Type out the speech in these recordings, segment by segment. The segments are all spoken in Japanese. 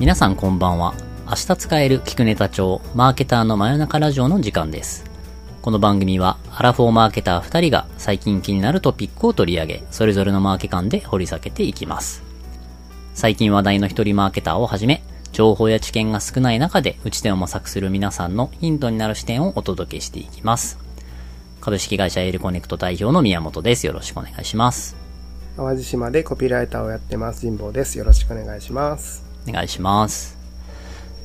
皆さんこんばんは。明日使える聞くネタ帳、マーケターの真夜中ラジオの時間です。この番組は、アラフォーマーケター2人が最近気になるトピックを取り上げ、それぞれのマーケ観で掘り下げていきます。最近話題の一人マーケターをはじめ、情報や知見が少ない中で打ち手を模索する皆さんのヒントになる視点をお届けしていきます。株式会社エールコネクト代表の宮本です。よろしくお願いします。淡路島でコピーライターをやってます神保ですよろしくお願いしますお願いします。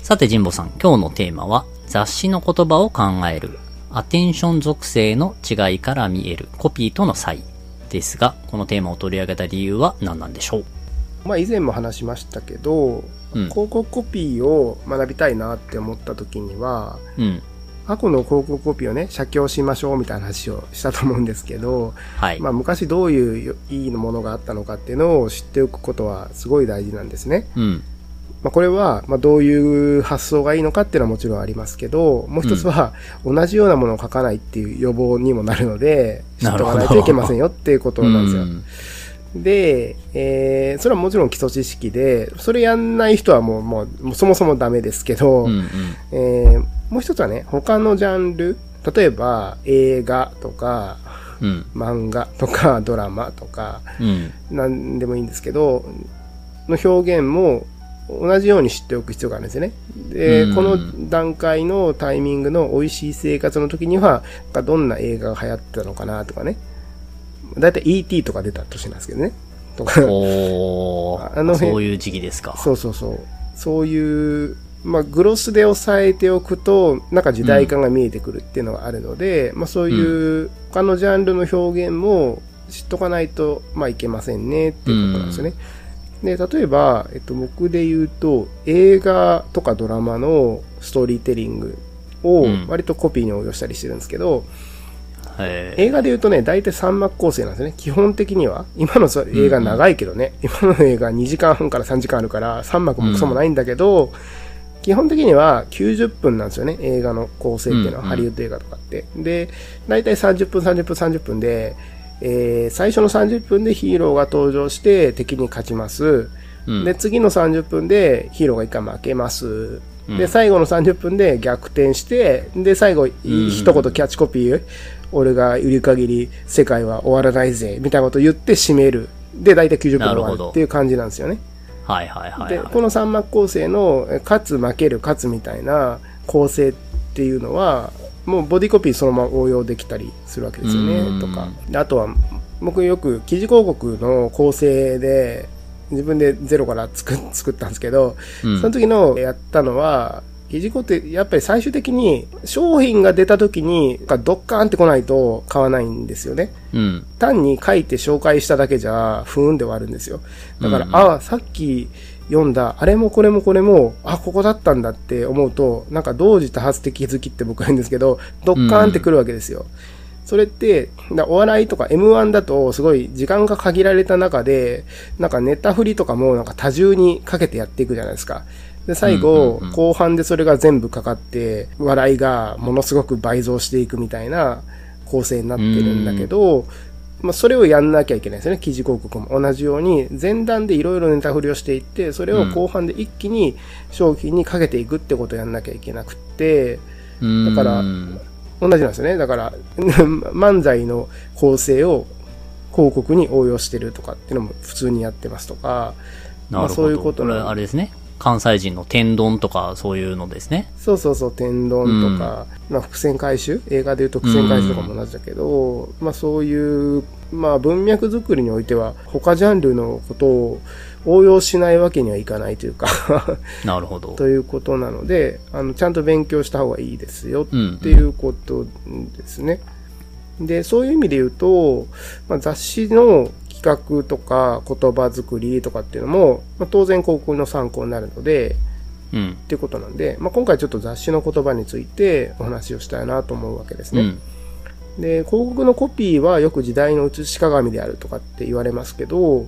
さて、神保さん、今日のテーマは、雑誌の言葉を考える、アテンション属性の違いから見えるコピーとの差異ですが、このテーマを取り上げた理由は何なんでしょう？まあ以前も話しましたけど、うん広告コピーを学びたいなって思った時にはうん。過去の広告コピーをね写経しましょうみたいな話をしたと思うんですけど、はい。まあ、昔どういういいものがあったのかっていうのを知っておくことはすごい大事なんですね。うん。まあ、これは、まあ、どういう発想がいいのかっていうのはもちろんありますけど、もう一つは、同じようなものを書かないっていう予防にもなるので、知っとかないといけませんよっていうことなんですよ。うんで、えーそれはもちろん基礎知識で、それやんない人はもう、もう、そもそもダメですけど、うんうん。えーもう一つはね、他のジャンル、例えば映画とか、うん。漫画とかドラマとか、うん。なんでもいいんですけど、の表現も同じように知っておく必要があるんですよね。で、うんこの段階のタイミングの美味しい生活の時には、どんな映画が流行ってたのかなとかね。だいたい ET とか出た年なんですけどね。とか、おー、あの辺そういう時期ですか。そうそうそう。そういう、まあ、グロスで押さえておくと、なんか時代感が見えてくるっていうのがあるので、まあ、そういう他のジャンルの表現も知っとかないと、まあ、いけませんねっていうことなんですよね。で、例えば、えっと、僕で言うと、映画とかドラマのストーリーテリングをうん割とコピーに応用したりしてるんですけど、へ映画で言うとね、大体3幕構成なんですね。基本的には。今のそ映画長いけどね、今の映画2時間半から3時間あるから、3幕もクソもないんだけど、基本的には90分なんですよね、映画の構成っていうのは、うんうんハリウッド映画とかって。で、大体30分、30分、30分で、えー最初の30分でヒーローが登場して敵に勝ちます。うんで、次の30分でヒーローが一回負けます。うんで、最後の30分で逆転して、で、最後、いうん一言キャッチコピー、俺がいる限り世界は終わらないぜ、みたいなことを言って締める。で、大体90分で終わなるっていう感じなんですよね。はいはいはい、で、はい。この三幕構成の、え勝つ、負ける、勝つみたいな構成っていうのは、もうボディコピーそのまま応用できたりするわけですようんね、とか。であとは、僕よく記事広告の構成で、自分でゼロから作 作ったんですけど、うんその時のやったのは、記事広告ってやっぱり最終的に商品が出た時にドッカーンって来ないと買わないんですよね。うん。単に書いて紹介しただけじゃ、ふーんで終わるんですよ。だから、うんうんああ、さっき読んだ、あれもこれもこれも、あ、ここだったんだって思うと、なんか同時多発的気づきって僕は言うんですけど、ドッカーンってくるわけですよ。それって、だお笑いとか M1 だとすごい時間が限られた中で、なんかネタ振りとかもなんか多重にかけてやっていくじゃないですか。で、最後、うんうんうん後半でそれが全部かかって、笑いがものすごく倍増していくみたいな構成になってるんだけど、まあ、それをやんなきゃいけないですよね。記事広告も同じように、前段でいろいろネタ振りをしていって、それを後半で一気に商品にかけていくってことをやんなきゃいけなくって、だからうん同じなんですよね。だから、漫才の構成を広告に応用してるとかっていうのも普通にやってますとか。まあそういうことなんあれですね。関西人の天丼とかそういうのですね。そうそうそう、天丼とか、まあ伏線回収？映画で言うと伏線回収とかも同じだけど、まあそういう、まあ文脈作りにおいては、他ジャンルのことを応用しないわけにはいかないというか なるほど。ということなので、あの、ちゃんと勉強した方がいいですようんっていうことですね。で、そういう意味で言うと、まあ、雑誌の企画とか言葉作りとかっていうのも、まあ、当然広告の参考になるので、うん。っていうことなんで、まあ、今回ちょっと雑誌の言葉についてお話をしたいなと思うわけですね。うん。で、広告のコピーはよく時代の写し鏡であるとかって言われますけど、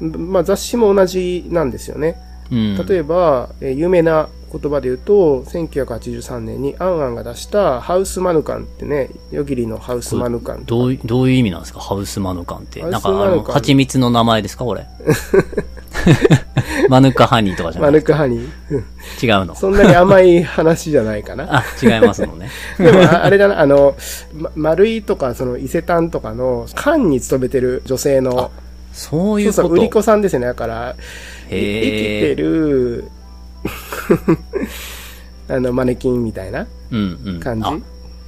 まあ、雑誌も同じなんですよね。うん。例えば、えー有名な言葉で言うと、1983年にアンアンが出したハウスマヌカンってね、ヨギリのハウスマヌカンどうい、どういう意味なんですか？ハウスマヌカンって。なんか、あの、蜂蜜の名前ですか？これ。マヌカハニーとかじゃないマヌカハニー。うん違うの？そんなに甘い話じゃないかな。あ、違いますのね。でも、ああれだな、あの、ま丸井とか、その伊勢丹とかの、缶に勤めてる女性の、そういうこと。そうそう、売り子さんですよね。だから、生きて。る、あの、マネキンみたいなうんうん。感じ？あ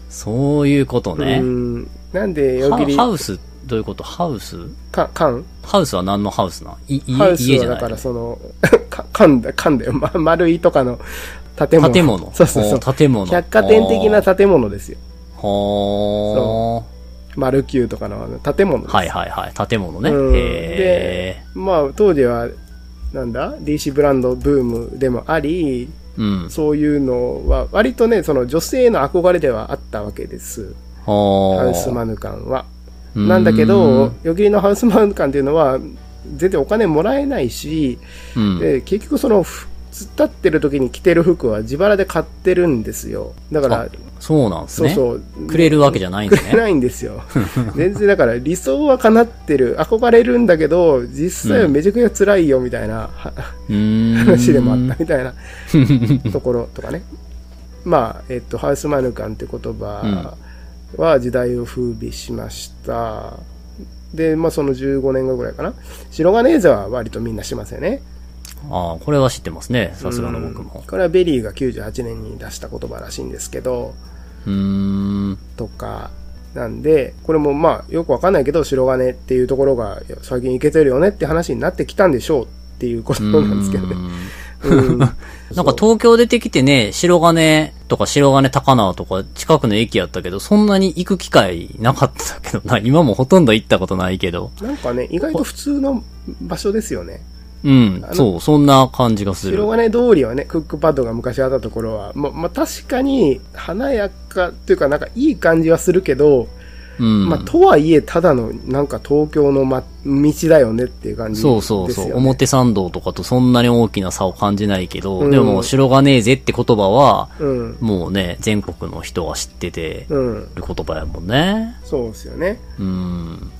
そういうことねう。ん。なんで、よハぎり、ハウス、どういうこと？ハウス？か缶？ハウスは何のハウスなハウス家家じゃない？はだからその、か缶だ、缶だよ。ま、丸いとかの建物。建物。そうそうそう。お建物。百貨店的な建物ですよ。は丸九とかの建物です。あ。はいはいはい。建物ね。うんへえ。まあ、当時は、なんだ ?DC ブランドブームでもあり、うん。そういうのは、割とね、その女性の憧れではあったわけです。ハハウスマヌカンは。なんだけど、よぎりのハウスマヌカンっていうのは、全然お金もらえないし、うん、で結局その、ふ突っ立ってる時に着てる服は自腹で買ってるんですよ。だから、そうなんですね。そうそう。くれるわけじゃないんですね。くれないんですよ。全然だから理想は叶ってる、憧れるんだけど、実際はめちゃくちゃ辛いよみたいな、はうーん話でもあったみたいな ところとかね。まあ、えっと、ハウスマヌカンって言葉は時代を風靡しました。で、まあその15年後ぐらいかな。白金ーザは割とみんなしますよね。ああ、これは知ってますね。さすがの僕もうん。これは VERY が98年に出した言葉らしいんですけど、うーん。とか、なんで、これもまあよくわかんないけど、白金っていうところが最近いけてるよねって話になってきたんでしょうっていうことなんですけどね。うん なんか東京出てきてね、白金とか白金高輪とか近くの駅やったけど、そんなに行く機会なかったけどな。今もほとんど行ったことないけど。なんかね、意外と普通の場所ですよね。うんそう、そんな感じがする。白金通りはね、クックパッドが昔あったところは、ま、まあ、確かに華やかっていうかなんかいい感じはするけど、うん。まあ、とはいえただのなんか東京の、ま、道だよねっていう感じですよ、ね。そうそうそう。表参道とかとそんなに大きな差を感じないけど、うんでも白金ぜって言葉は、うん。もうね、全国の人が知っててうん。る言葉やもんね。そうですよね。うん。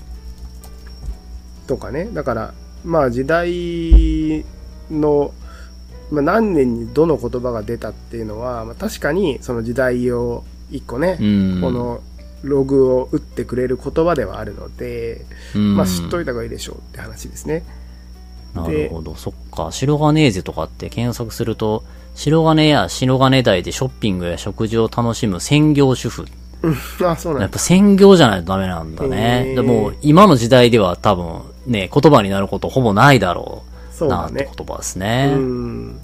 とかね。だから、まあ時代の、まあ、何年にどの言葉が出たっていうのは、まあ、確かにその時代を一個ね、うん。このログを打ってくれる言葉ではあるので、うん、まあ知っといた方がいいでしょうって話ですね。なるほど。そっか。白金ぜとかって検索すると、白金や白金台でショッピングや食事を楽しむ専業主婦。あ、そうなんだ。やっぱ専業じゃないとダメなんだね。でも、今の時代では多分、ね、言葉になることほぼないだろう。そうだねなんて。言葉ですね。うん。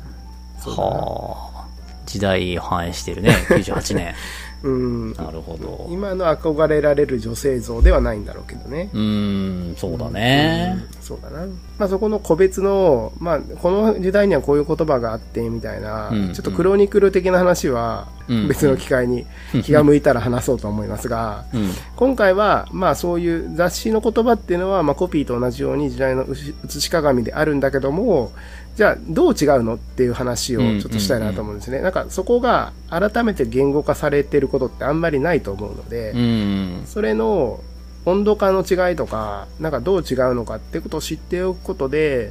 はあ。時代を反映してるね。98年。うん。なるほど。今の憧れられる女性像ではないんだろうけどね。うーん、そうだね。うんそうだな。まあそこの個別の、まあこの時代にはこういう言葉があってみたいな、うんちょっとクロニクル的な話はうん別の機会に気が向いたら話そうと思いますが、うん。今回はまあそういう雑誌の言葉っていうのはまあコピーと同じように時代の写し鏡であるんだけども、じゃあどう違うのっていう話をちょっとしたいなと思うんですね。なんかそこが改めて言語化されてることってあんまりないと思うので、うん。それの温度感の違いとか、なんかどう違うのかってことを知っておくことで、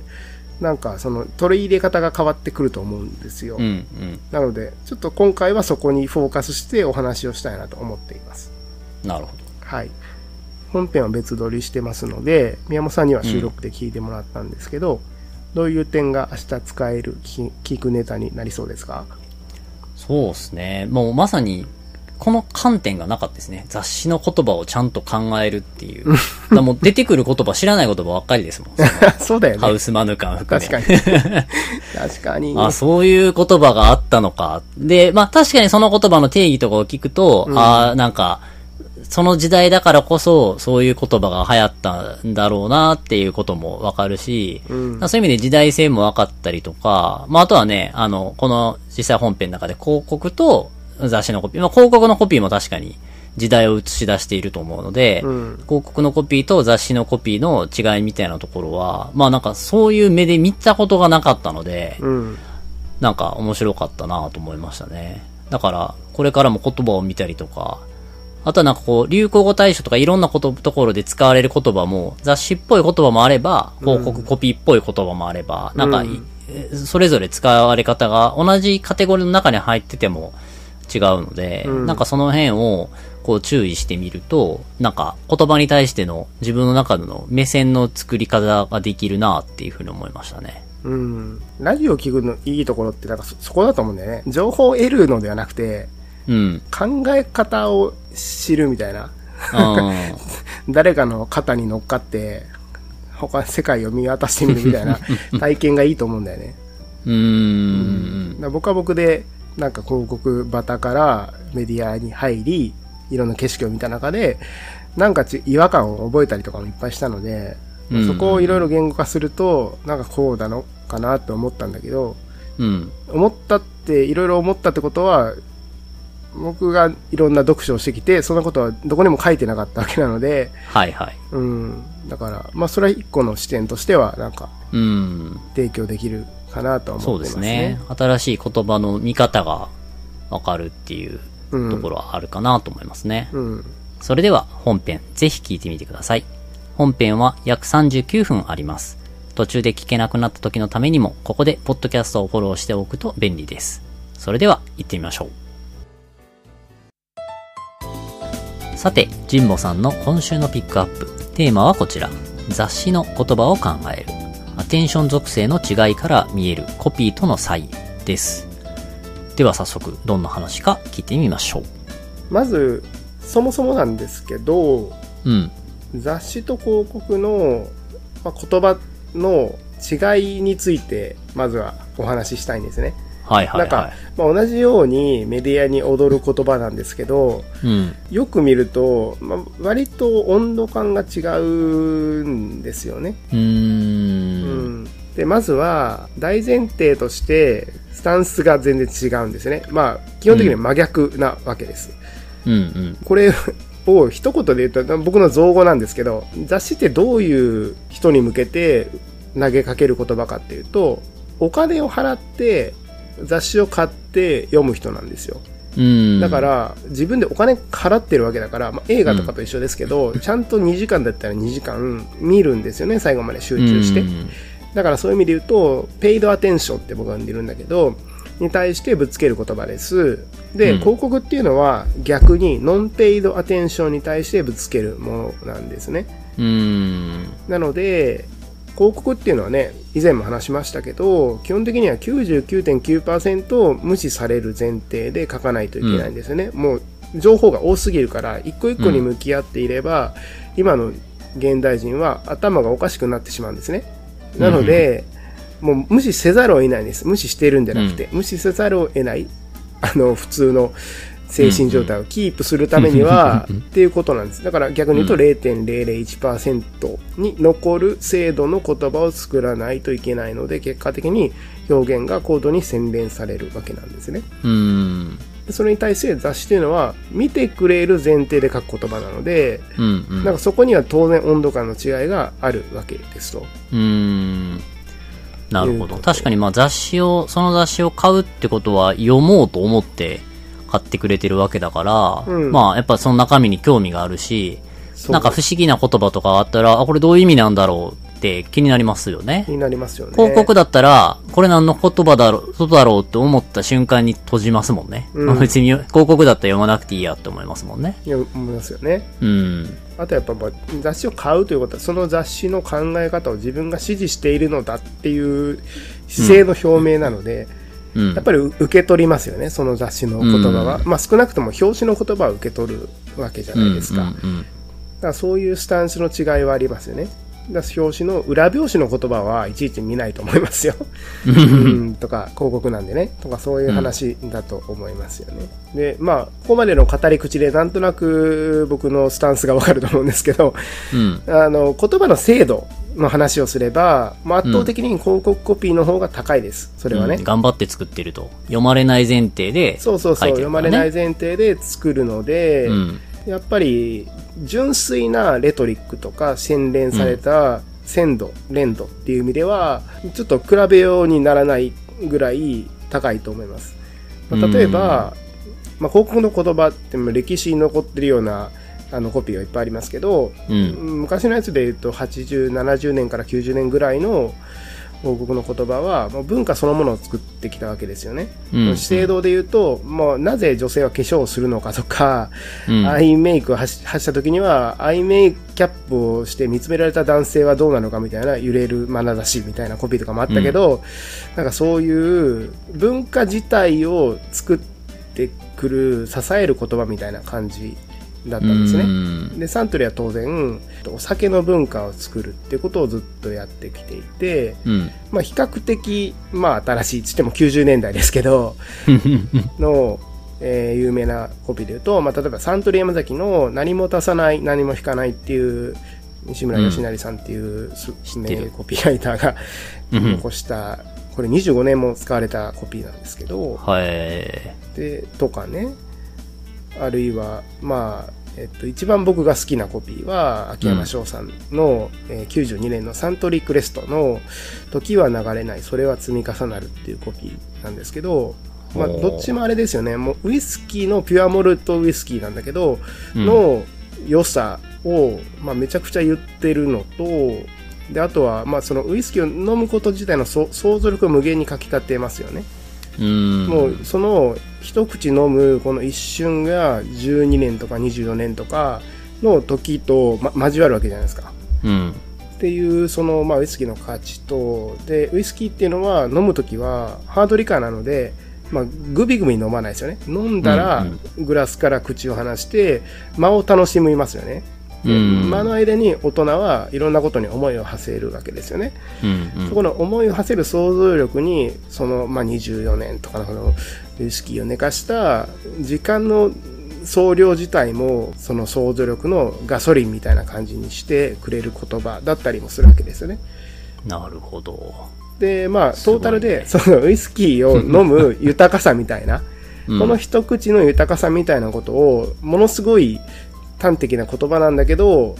なんかその取り入れ方が変わってくると思うんですよ。うん。うん。なので、ちょっと今回はそこにフォーカスしてお話をしたいなと思っています。なるほはい。本編は別撮りしてますので、宮本さんには収録で聞いてもらったんですけど、どういう点が明日使える聞聞くネタになりそうですか？ど。そうですね。もうまさに、この観点がなかったですね。雑誌の言葉をちゃんと考えるっていう。だもう出てくる言葉、知らない言葉ばっかりですもん。そうだよね。ハウスマヌカン含め。確かに。確かに。あ、そういう言葉があったのか。で、まあ確かにその言葉の定義とかを聞くと、うんああ、なんか、その時代だからこそ、そういう言葉が流行ったんだろうなっていうこともわかるし、うん。そういう意味で時代性も分かったりとか、まああとはね、あの、この実際本編の中で広告と雑誌のコピー、まあ広告のコピーも確かに時代を映し出していると思うので、うん。広告のコピーと雑誌のコピーの違いみたいなところは、まあなんかそういう目で見たことがなかったので、うん。なんか面白かったなと思いましたね。だから、これからも言葉を見たりとか、あとはなんかこう、流行語大賞とかいろんなこと、ところで使われる言葉も、雑誌っぽい言葉もあれば、広告コピーっぽい言葉もあれば、なんかい、うんえそれぞれ使われ方が同じカテゴリーの中に入ってても違うので、うんなんかその辺をこう注意してみると、なんか言葉に対しての自分の中での目線の作り方ができるなっていうふうに思いましたね。うん。ラジオを聞くのいいところって、なんかそ、そこだと思うんだよね。情報を得るのではなくて、うん。考え方を知るみたいな。うん。誰かの肩に乗っかって、他、世界を見渡してみるみたいな体験がいいと思うんだよね。うーん。僕は僕で、なんか広告バタからメディアに入り、いろんな景色を見た中で、なんかち違和感を覚えたりとかもいっぱいしたので、うんそこをいろいろ言語化すると、なんかこうだのかなって思ったんだけど、うん。思ったって、いろいろ思ったってことは、僕がいろんな読書をしてきて、そんなことはどこにも書いてなかったわけなので、はいはい。うん。だから、まあそれは一個の視点としては、なんかうん。提供できるかなとはそうで思ってますすね。ね。新しい言葉の見方がわかるっていううん。ところはあるかなと思いますね。うん。それでは本編ぜひ聞いてみてください。本編は約39分あります。途中で聞けなくなった時のためにも、ここでポッドキャストをフォローしておくと便利です。それでは行ってみましょう。さて、ジンボさんの今週のピックアップ。テーマはこちら。雑誌の言葉を考える。アテンション属性の違いから見えるコピーとの差異です。では早速、どんな話か聞いてみましょう。まず、そもそもなんですけど、うん。雑誌と広告の、まあ、言葉の違いについて、まずはお話ししたいんですね。はいはいはい。なんか、まあ、同じようにメディアに踊る言葉なんですけど、うん。よく見ると、まあ、割と温度感が違うんですよね。うー。うんん。で、まずは、大前提として、スタンスが全然違うんですね。まあ、基本的には真逆なわけです。うんうん。これを一言で言うと、僕の造語なんですけど、雑誌ってどういう人に向けて投げかける言葉かっていうと、お金を払って雑誌を買って読む人なんですよ。うん。だか、ら、自分でお金払ってるわけだから、まあ、映画とかと一緒ですけど、ちゃんと2時間だったら2時間見るんですよね、最後まで集中して。だからそういう意味で言うと、ペイドアテンションって僕は呼んでるんだけど、に対してぶつける言葉です。で、うん広告っていうのは逆にノンペイドアテンションに対してぶつけるものなんですね。うん。うん。なので、広告っていうのはね、以前も話しましたけど、基本的には99.9%無視される前提で書かないといけないんですよね。もう情報が多すぎるから、一個一個に向き合っていれば、今の現代人は頭がおかしくなってしまうんですね。なので、もう無視せざるを得ないんです。無視してるんじゃなくて、無視せざるを得ない、あの、普通の精神状態をキープするためには、っていうことなんです。だから逆に言うとうん0.001%に残る精度の言葉を作らないといけないので、結果的に表現が高度に洗練されるわけなんですね。うん。でそれに対して雑誌というのは、見てくれる前提で書く言葉なので、うん。うん。なんかそこには当然温度感の違いがあるわけですと。うーん。なるほど。確かにまあ雑誌を、その雑誌を買うってことは読もうと思って買ってくれてるわけだから、うんまあやっぱその中身に興味があるし、なんか不思議な言葉とかあったら、あ、これどういう意味なんだろうって気になりますよね。になりますよね。広告だったら、これ何の言葉だろう、ことだろうって思った瞬間に閉じますもんね。うんまあ別に広告だったら読まなくていいやって思いますもんね。いや思いますよね。うん。あとやっぱまあ雑誌を買うということは、その雑誌の考え方を自分が支持しているのだっていう姿勢の表明なので、うん。やっぱり受け取りますよね、その雑誌の言葉は。うまあ少なくとも表紙の言葉は受け取るわけじゃないですか。うんうんだからそういうスタンスの違いはありますよね。だ表紙の裏表紙の言葉はいちいち見ないと思いますよ。うん。うん、とか広告なんでねとかそういう話だと思いますよね。でまあここまでの語り口でなんとなく僕のスタンスがわかると思うんですけどうん。あの言葉の精度の話をすれば、まあ、圧倒的に広告コピーの方が高いです。それはね。うん頑張って作ってると。読まれない前提で、そうそうそう、読まれない前提で作るので、うん。やっぱり純粋なレトリックとか洗練された鮮度、連度っていう意味ではちょっと比べようにならないぐらい高いと思います。まあ例えば、まあ、広告の言葉っても歴史に残ってるようなあのコピーがいっぱいありますけど、うん。昔のやつで言うと80、70年から90年ぐらいの王国の言葉は、もう文化そのものを作ってきたわけですよね。うん資生堂で言うと、もうなぜ女性は化粧をするのかとか、うんアイメイクを発した時には、アイメイクキャップをして見つめられた男性はどうなのかみたいな揺れる眼差しみたいなコピーとかもあったけど、なんかそういう文化自体を作ってくる、支える言葉みたいな感じだったんですね。うんで、サントリーは当然、お酒の文化を作るっていうことをずっとやってきていて、うん。まあ比較的、まあ新しい、つっても90年代ですけど、の、えー有名なコピーで言うと、まあ例えばサントリー山崎の何も足さない、何も引かないっていう、西村義成さんっていうす、知ってる名コピーライターがうん残した、これ25年も使われたコピーなんですけど、はい。で、とかね、あるいは、まあ、えっと、一番僕が好きなコピーは、秋山翔さんの、えー92年のサントリークレストの、時は流れない、それは積み重なるっていうコピーなんですけど、まあ、どっちもあれですよね、もうウイスキーのピュアモルトウイスキーなんだけど、うん。の良さを、まあ、めちゃくちゃ言ってるのと、で、あとは、まあ、そのウイスキーを飲むこと自体のそ想像力を無限にかき立てますよね。うん。もうその一口飲むこの一瞬が12年とか24年とかの時と、ま、交わるわけじゃないですか。うん。っていうその、まあ、ウイスキーの価値とでウイスキーっていうのは飲む時はハードリカーなので、まあ、グビグビ飲まないですよね飲んだらうんグラスから口を離して間を楽しみますよね、でうん間の間に大人はいろんなことに思いを馳せるわけですよねうん。うんそこの思いを馳せる想像力に、その、まあ、24年とかのこのウイスキーを寝かした時間の総量自体も、その想像力のガソリンみたいな感じにしてくれる言葉だったりもするわけですよね。なるほど。で、まあ、トータルで、そのウイスキーを飲む豊かさみたいな、うんこの一口の豊かさみたいなことを、ものすごい端的な言葉なんだけど、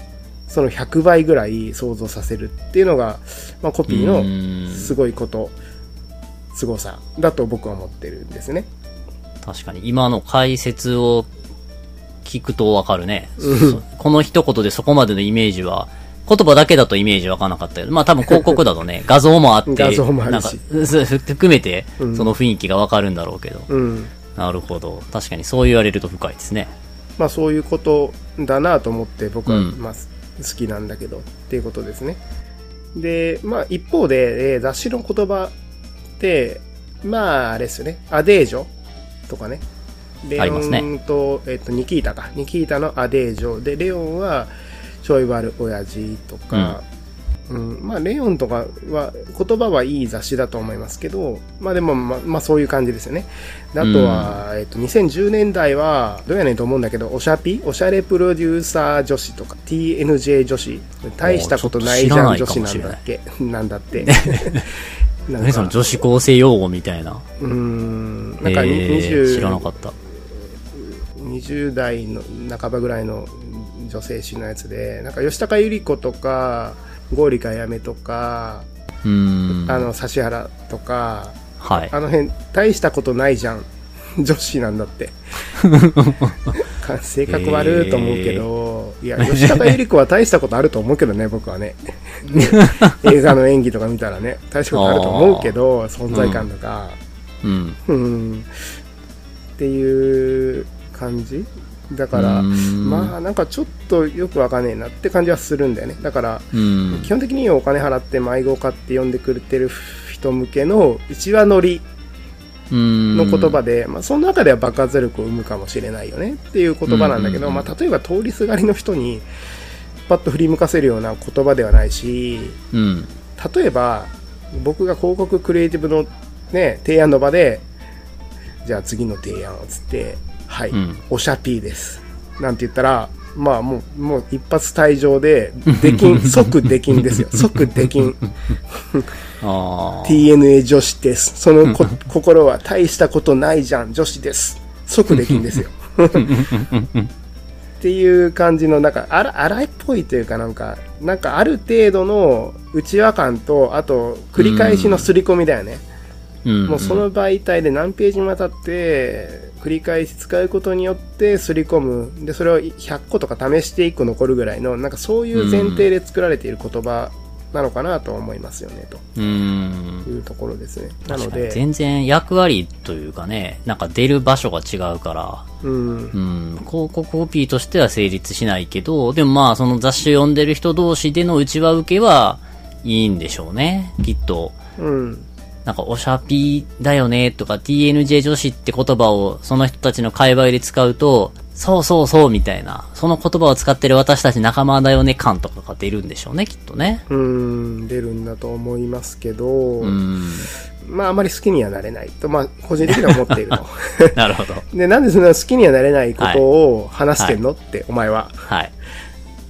その100倍ぐらい想像させるっていうのが、まあ、コピーのうんすごいこと、凄さだと僕は思ってるんですね。確かに、今の解説を聞くとわかるね。そこの一言でそこまでのイメージは、言葉だけだとイメージわかんなかったけど、まあ多分広告だとね、画像もあって、画像もあるしなんか、そう含めてう、んその雰囲気がわかるんだろうけど。うん。なるほど。確かにそう言われると深いですね。まあそういうことだなと思って僕は、うんまあ好きなんだけどっていうことですね。で、まあ一方で、えー雑誌の言葉って、まああれですよね。アデージョとかね。レオンと、えっ、と、ニキータか。ニキータのアデージョで、レオンはちょい悪親父とか、うん、まあ、レオンとかは、言葉はいい雑誌だと思いますけど、まあでも、まあ、まあそういう感じですよね。であとは、えっと、2010年代は、どうやねんと思うんだけど、おしゃぴおしゃれプロデューサー女子とか、TNJ 女子、大したことないじゃん女子なんだっけ？なんだって。何そのか、女子高生用語みたいな。うーん、なんかに、えー知らな20かった。20代の半ばぐらいの女性誌のやつで、なんか吉高由里子とか、ゴーリカやめとか。あの、指原とか、はい。あの辺、大したことないじゃん。女子なんだって。か 性格悪いと思うけど、いや、吉高由里子は大したことあると思うけどね、僕はね。映画の演技とか見たらね、大したことあると思うけど、存在感とか、うん。うん、っていう感じ？だから、まあなんかちょっとよくわかんねえなって感じはするんだよね。だから、うん。基本的にお金払って迷子買って呼んでくれてる人向けの一話乗りのの言葉で、まあ、その中では爆発力を生むかもしれないよねっていう言葉なんだけど、まあ、例えば通りすがりの人にパッと振り向かせるような言葉ではないしうん。例えば僕が広告クリエイティブの、ね、提案の場でじゃあ次の提案をつってはい、うんおしゃぴーですなんて言ったらまあもうもう一発退場でできん 即できんですよ即できん。TNA 女子です。そのこ心は大したことないじゃん、女子です。即できんですよ。っていう感じの、なんか、あら荒いっぽいというかなんか、なんかある程度の内輪感と、あと、繰り返しの刷り込みだよね。うん。もうその媒体で何ページにわたって、繰り返し使うことによって刷り込む。で、それを100個とか試して1個残るぐらいの、なんかそういう前提で作られている言葉なのかなと思いますよね、と。いうところですね。なので、全然役割というかね、なんか出る場所が違うから、うん、うん、広告コピーとしては成立しないけど、でもまあその雑誌を読んでる人同士での内輪受けはいいんでしょうね。きっと。うん、なんか、おしゃぴーだよねとか、TNJ 女子って言葉をその人たちの界隈で使うと、そうそうそうみたいな、その言葉を使ってる私たち仲間だよね感とかが出るんでしょうね、きっとね。うん、出るんだと思いますけど、うん。まああまり好きにはなれないと、まあ個人的には思っていると。なるほど。で、なんでそんな好きにはなれないことを話してんの、って、お前は。はい。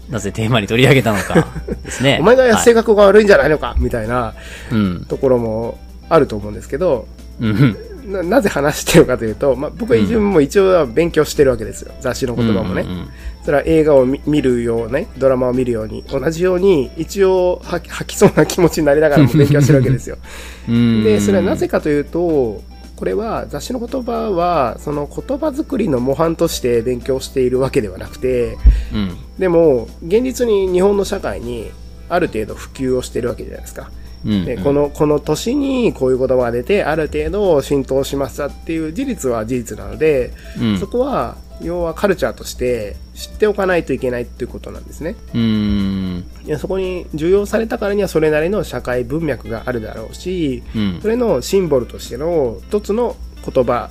なぜテーマに取り上げたのかですね。お前がはい性格が悪いんじゃないのか、みたいなうん。ところもあると思うんですけど、うん。ななぜ話してるかというと、まあ、僕は自分も一応は勉強してるわけですよ。雑誌の言葉もね。うんうんそれは映画を見見るようね、ドラマを見るように、同じように一応吐きそうな気持ちになりながらも勉強してるわけですよ。うん。で、それはなぜかというと、これは雑誌の言葉は、その言葉作りの模範として勉強しているわけではなくて、うん。でも、現実に日本の社会にある程度普及をしてるわけじゃないですか。うん。でこの、この年にこういう言葉が出て、ある程度浸透しましたっていう事実は事実なので、うん、そこは、要はカルチャーとして知っておかないといけないっていうことなんですね。うん。いやそこに重要されたからにはそれなりの社会文脈があるだろうし、うんそ。れのシンボルとしての一つの言葉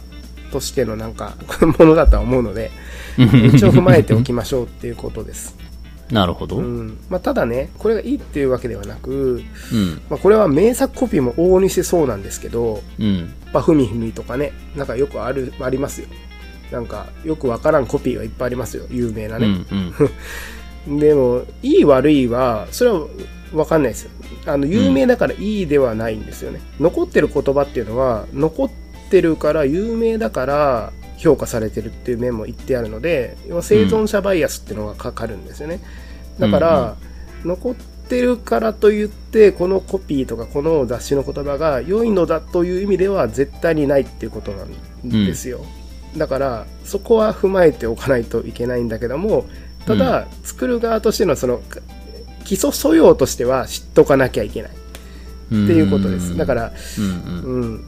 としてのなんか ものだとは思うので、一応踏まえておきましょうっていうことです。なるほど。ううん。ん。まあ、ただね、これがいいっていうわけではなく、まあ、これは名作コピーも往々にしてそうなんですけど、うん。まあ、ふみふみとかね、なんかよくある、ありますよ。なんか、よくわからんコピーがいっぱいありますよ。有名なうん。ね。うん。でも、いい悪いは、それはわかんないですよ。あの、有名だからいいではないんですよね。残ってる言葉っていうのは、残ってるから、有名だから、評価されてるっていう面も言ってあるので、要は生存者バイアスっていうのがかかるんですよね。だから、残ってるからといって、このコピーとかこの雑誌の言葉が良いのだという意味では絶対にないっていうことなんですよ。だから、そこは踏まえておかないといけないんだけども、ただ、作る側としてのその、基礎素養としては知っとかなきゃいけないっていうことです。だから、うんうん。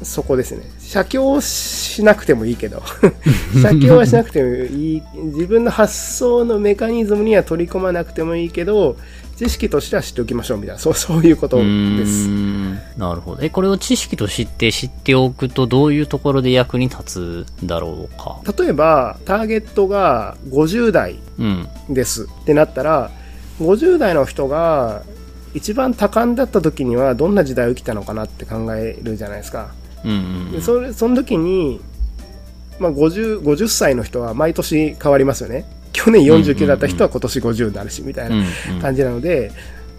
うん、そそこですね。写経しなくてもいいけど、写経はしなくてもいい、自分の発想のメカニズムには取り込まなくてもいいけど、知識としては知っておきましょうみたいな、そうそういうことうです。なるほど。え、これを知識として知っておくとどういうところで役に立つんだろうか？例えば、ターゲットが50代うん。ですってなったら、50代の人が一番多感だった時にはどんな時代を生きたのかなって考えるじゃないですか。うんうん。でそれその時に、まあ、50, 50歳の人は毎年変わりますよね去年49だった人は今年50になるしみたいなうん感じなので、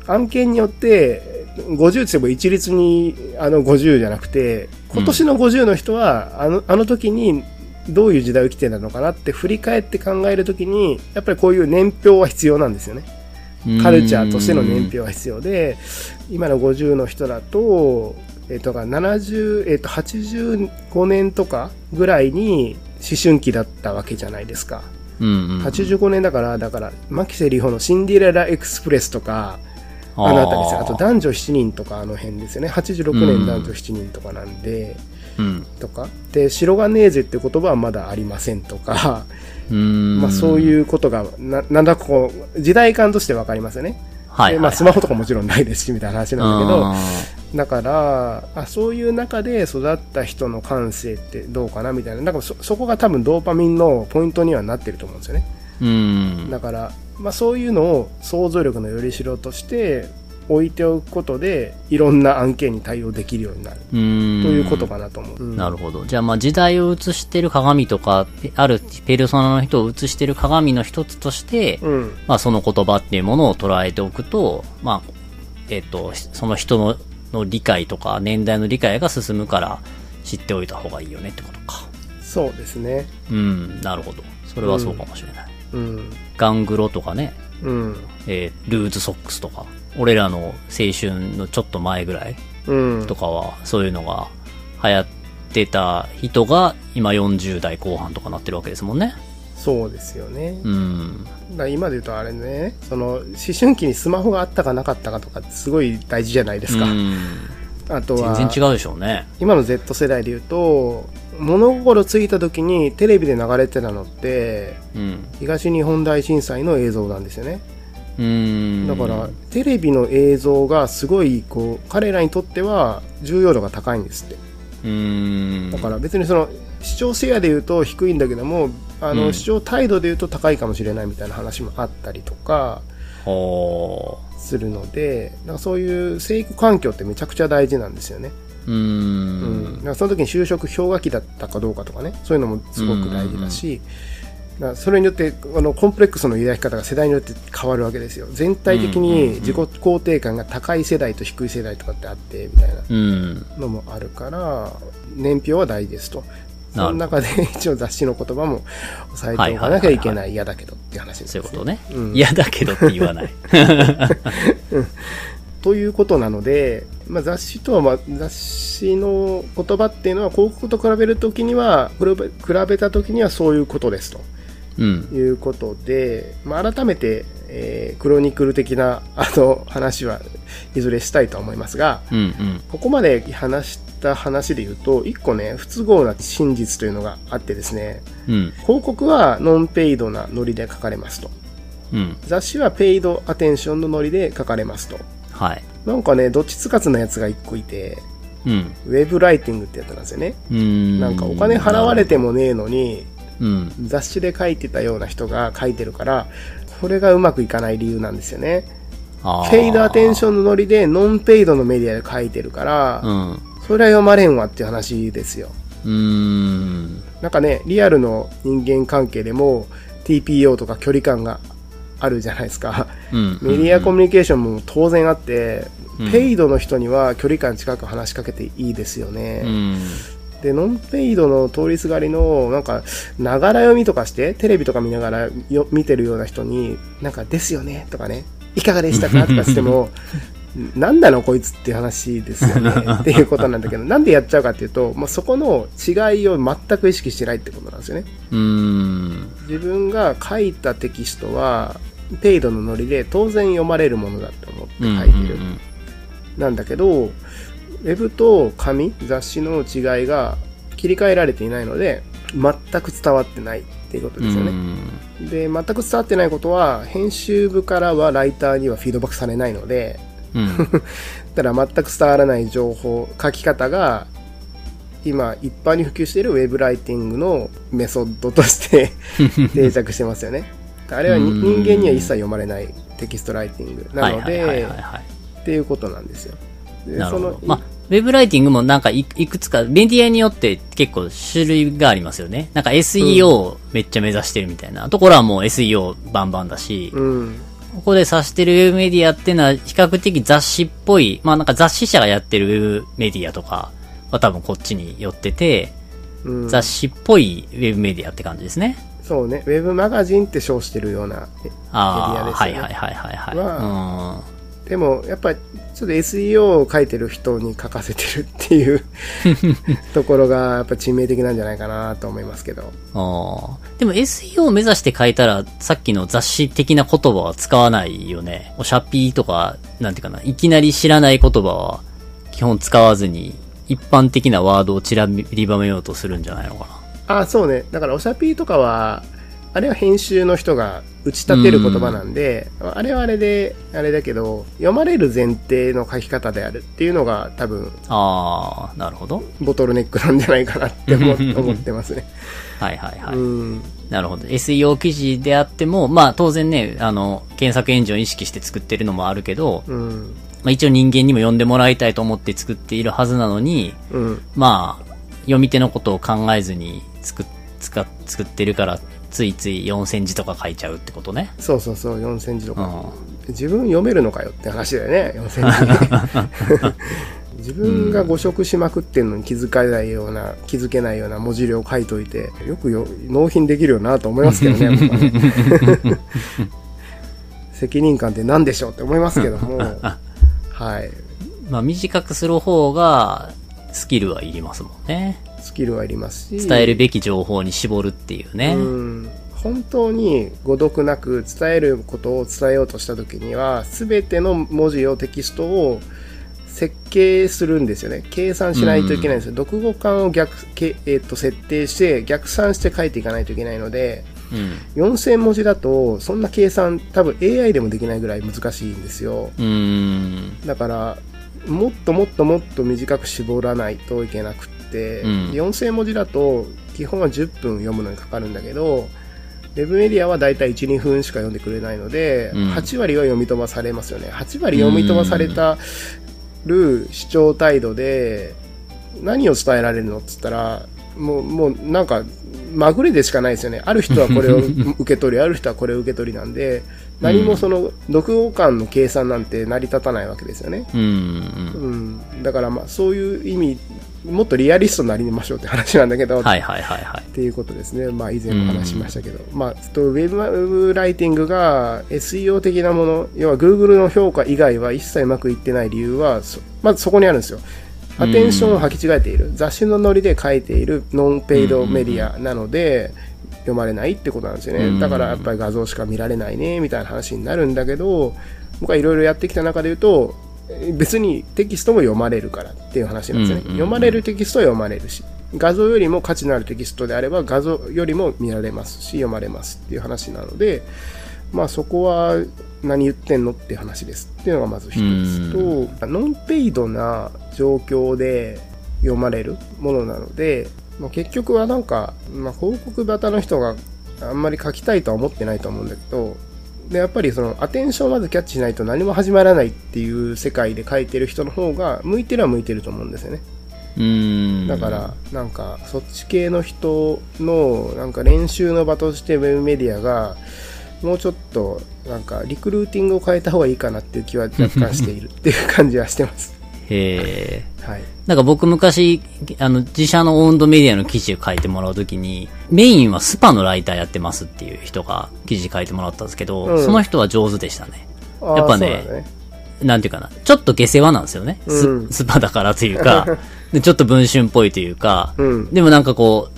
案件によって50って言っても一律にあの50じゃなくて今年の50の人はあのあの時にどういう時代を生きてたのかなって振り返って考える時にやっぱりこういう年表は必要なんですよね。うんカルチャーとしての年表は必要で、今の50の人だと、えっ、と、70、えっ、と、85年とかぐらいに思春期だったわけじゃないですか。うんうん。85年だから、だから、牧瀬里穂のシンデレラエクスプレスとか、あのあたりですよ。あと、男女7人とかあの辺ですよね。86年男女7人とかなんで、うん。とか。で、白金ネーゼって言葉はまだありませんとか、うん。まあそういうことが、ななんだかこう、時代感としてわかりますよね。はい、はい。でまあ、スマホとかもちろんないですし、みたいな話なんだけど、あだからあ、そういう中で育った人の感性ってどうかなみたいな、なんかそそこが多分ドーパミンのポイントにはなってると思うんですよね。ーうん。だから、まあ、そういうのを想像力のよりしろとして置いておくことで、いろんな案件に対応できるようになる。ということかなと思う。うんなるほど。じゃあまあ時代を映してる鏡とか、あるペルソナの人を映してる鏡の一つとして、うん。まあその言葉っていうものを捉えておくと、まあ、えっ、と、その人のの理解とか年代の理解が進むから知っておいた方がいいよねってことか。そうですね。うん、なるほど。それはそうかもしれない。うん。ガングロとかね、うん。えールーズソックスとか、俺らの青春のちょっと前ぐらいうん。とかは、そういうのが流行ってた人が今40代後半とかなってるわけですもんね。そうですよね。うん。だ今で言うとあれね、その、思春期にスマホがあったかなかったかとかすごい大事じゃないですか。うんあとは、全然違うでしょうね。今の Z 世代で言うと、物心ついた時にテレビで流れてたのって、うん。東日本大震災の映像なんですよね。うん。だから、テレビの映像がすごい、こう、彼らにとっては重要度が高いんですって。うん。だから別にその、視聴シェアで言うと低いんだけども、あの、うん視聴態度で言うと高いかもしれないみたいな話もあったりとかほするので、だからそういう生育環境ってめちゃくちゃ大事なんですよね。う。ううん。だん。からその時に就職氷河期だったかどうかとかね、そういうのもすごく大事だし、だそれによってあのコンプレックスの抱き方が世代によって変わるわけですよ。全体的に自己肯定感が高い世代と低い世代とかってあってみたいなうん。のもあるから、年表は大事ですと。その中で一応雑誌の言葉も抑えておかなきゃいけない嫌だけどって話です、そういうことねうん。嫌だけどって言わない。ということなので、まあ、雑誌とは、まあ、雑誌の言葉っていうのは広告と比べるときには比べたときにはそういうことですとうん。いうことで、まあ、改めて、えークロニクル的な あの話はいずれしたいと思いますがうんうん。ここまで話した話で言うと一個ね不都合な真実というのがあってですねうん。広告はノンペイドなノリで書かれますとうん。雑誌はペイドアテンションのノリで書かれますとはい。なんかねどっちつかずなやつが一個いてうん。ウェブライティングってやつなんですよね。うん。なんかお金払われてもねえのに、うん。雑誌で書いてたような人が書いてるから、これがうまくいかない理由なんですよね。あーペイドアテンションのノリでノンペイドのメディアで書いてるから、うん。それは読まれんわっていう話ですよ。うーん。なんかね、リアルの人間関係でも TPO とか距離感があるじゃないですか。うん。メディアコミュニケーションも当然あって、うんペイドの人には距離感近く話しかけていいですよね。うん。で、ノンペイドの通りすがりの、なんか、ながら読みとかして、テレビとか見ながらよ見てるような人に、なんか、ですよねとかね、いかがでしたか？とかしても、なんだのこいつっていう話ですよね っていうことなんだけど、なんでやっちゃうかっていうと、まあ、そこの違いを全く意識してないってことなんですよね。うーん。自分が書いたテキストは、ペイドのノリで当然読まれるものだと思ってうん。書いてる。なんだけど、ウェブと紙、雑誌の違いが切り替えられていないので、全く伝わってないっていうことですよね。で、全く伝わってないことは、編集部からはライターにはフィードバックされないので、うん。だから全く伝わらない情報、書き方が、今一般に普及しているウェブライティングのメソッドとして 定着してますよね。あれは人間には一切読まれないテキストライティングなので。っていうことなんですよ。でなるほど。まあ、ウェブライティングもなんかいいくつか、メディアによって結構種類がありますよね。なんか SEO めっちゃ目指してるみたいな。ところはもう SEO バンバンだし、うん。ここで指してるウェブメディアっていうのは比較的雑誌っぽい、まあなんか雑誌社がやってるウェブメディアとかは多分こっちに寄ってて、うん、雑誌っぽいウェブメディアって感じですね。そうね、ウェブマガジンって称してるようなメディアですよね。はいはいはいはいはでも、やっぱり、ちょっと SEO を書いてる人に書かせてるっていう ところが、やっぱ致命的なんじゃないかなと思いますけど。あーでも SEO を目指して書いたら、さっきの雑誌的な言葉は使わないよね。おしゃぴーとか、なんていうかな、いきなり知らない言葉は基本使わずに、一般的なワードを散らりばめようとするんじゃないのかな。あ、そうね。だから、おしゃぴーとかは、あれは編集の人が打ち立てる言葉なんで、あれはあれで、あれだけど、読まれる前提の書き方であるっていうのが多分、ああ、なるほど。ボトルネックなんじゃないかなって思思ってますね。はいはいはい。うん。なるほど。SEO 記事であっても、まあ当然ね、あの、検索エンジンを意識して作ってるのもあるけど、うん。まあ一応人間にも読んでもらいたいと思って作っているはずなのに、うん。まあ、読み手のことを考えずに作っ、使っ、作ってるから、ついつい4000字とか書いちゃうってことね。そうそうそう、4000字とか。うん。自分読めるのかよって話だよね、4000字。自分が誤植しまくってんのに気づかないような、気づけないような文字量書いといて、よくよ納品できるよなと思いますけどね、ね責任感って何でしょうって思いますけども、はい。まあ短くする方が、スキルはいりますもんね。スキルはいりますし。伝えるべき情報に絞るっていうね。うん。本当に誤読なく伝えることを伝えようとした時には、すべての文字をテキストを設計するんですよね。計算しないといけないんですよ。読語感を逆、けえっと設定して逆算して書いていかないといけないので、うん。4000文字だとそんな計算多分 AI でもできないぐらい難しいんですよ。うーん。だから、もっともっともっと短く絞らないといけなくうん4000文字だと基本は10分読むのにかかるんだけど、ウェブメディアはだいたい1、2分しか読んでくれないので、うん8割は読み飛ばされますよね。8割読み飛ばされたる主張態度で、何を伝えられるのって言ったら、もう、もうなんか、まぐれでしかないですよね。ある人はこれを受け取り、ある人はこれを受け取りなんで、何もその、読語感の計算なんて成り立たないわけですよね。うん。うん。うん。だからまあ、そういう意味、もっとリアリストになりましょうって話なんだけど、はいはいはいはい。っていうことですね。まあ以前も話しましたけど。まあ、ちょっとウェブライティングが SEO 的なもの、要は Google の評価以外は一切うまくいってない理由は、そまずそこにあるんですよ。アテンションを履き違えている。雑誌のノリで書いているノンペイドメディアなので、読まれないってことなんですようんね。だからやっぱり画像しか見られないね、みたいな話になるんだけど、僕はいろいろやってきた中で言うと、え別にテキストも読まれるからっていう話なんですね。うんうんうん読まれるテキストは読まれるし、画像よりも価値のあるテキストであれば画像よりも見られますし、読まれますっていう話なので、まあそこは何言ってんのっていう話ですっていうのがまず一つと、ノンペイドな状況で読まれるものなので、まあ、結局はなんか、まあ、広告型の人があんまり書きたいとは思ってないと思うんだけど、で、やっぱりそのアテンションをまずキャッチしないと何も始まらないっていう世界で書いてる人の方が向いてるは向いてると思うんですよね。うーん。だから、なんか、そっち系の人の、なんか練習の場としてウェブメディアが、もうちょっと、なんか、リクルーティングを変えた方がいいかなっていう気は若干しているっていう感じはしてます。へえ。はい。なんか僕昔、あの、自社のオウンドメディアの記事を書いてもらうときに、メインはスパのライターやってますっていう人が記事書いてもらったんですけど、うんその人は上手でしたね。やっぱね。なんていうかな。ちょっと下世話なんですよね。ス,、うんスパだからというか、でちょっと文春っぽいというか、うん。でもなんかこ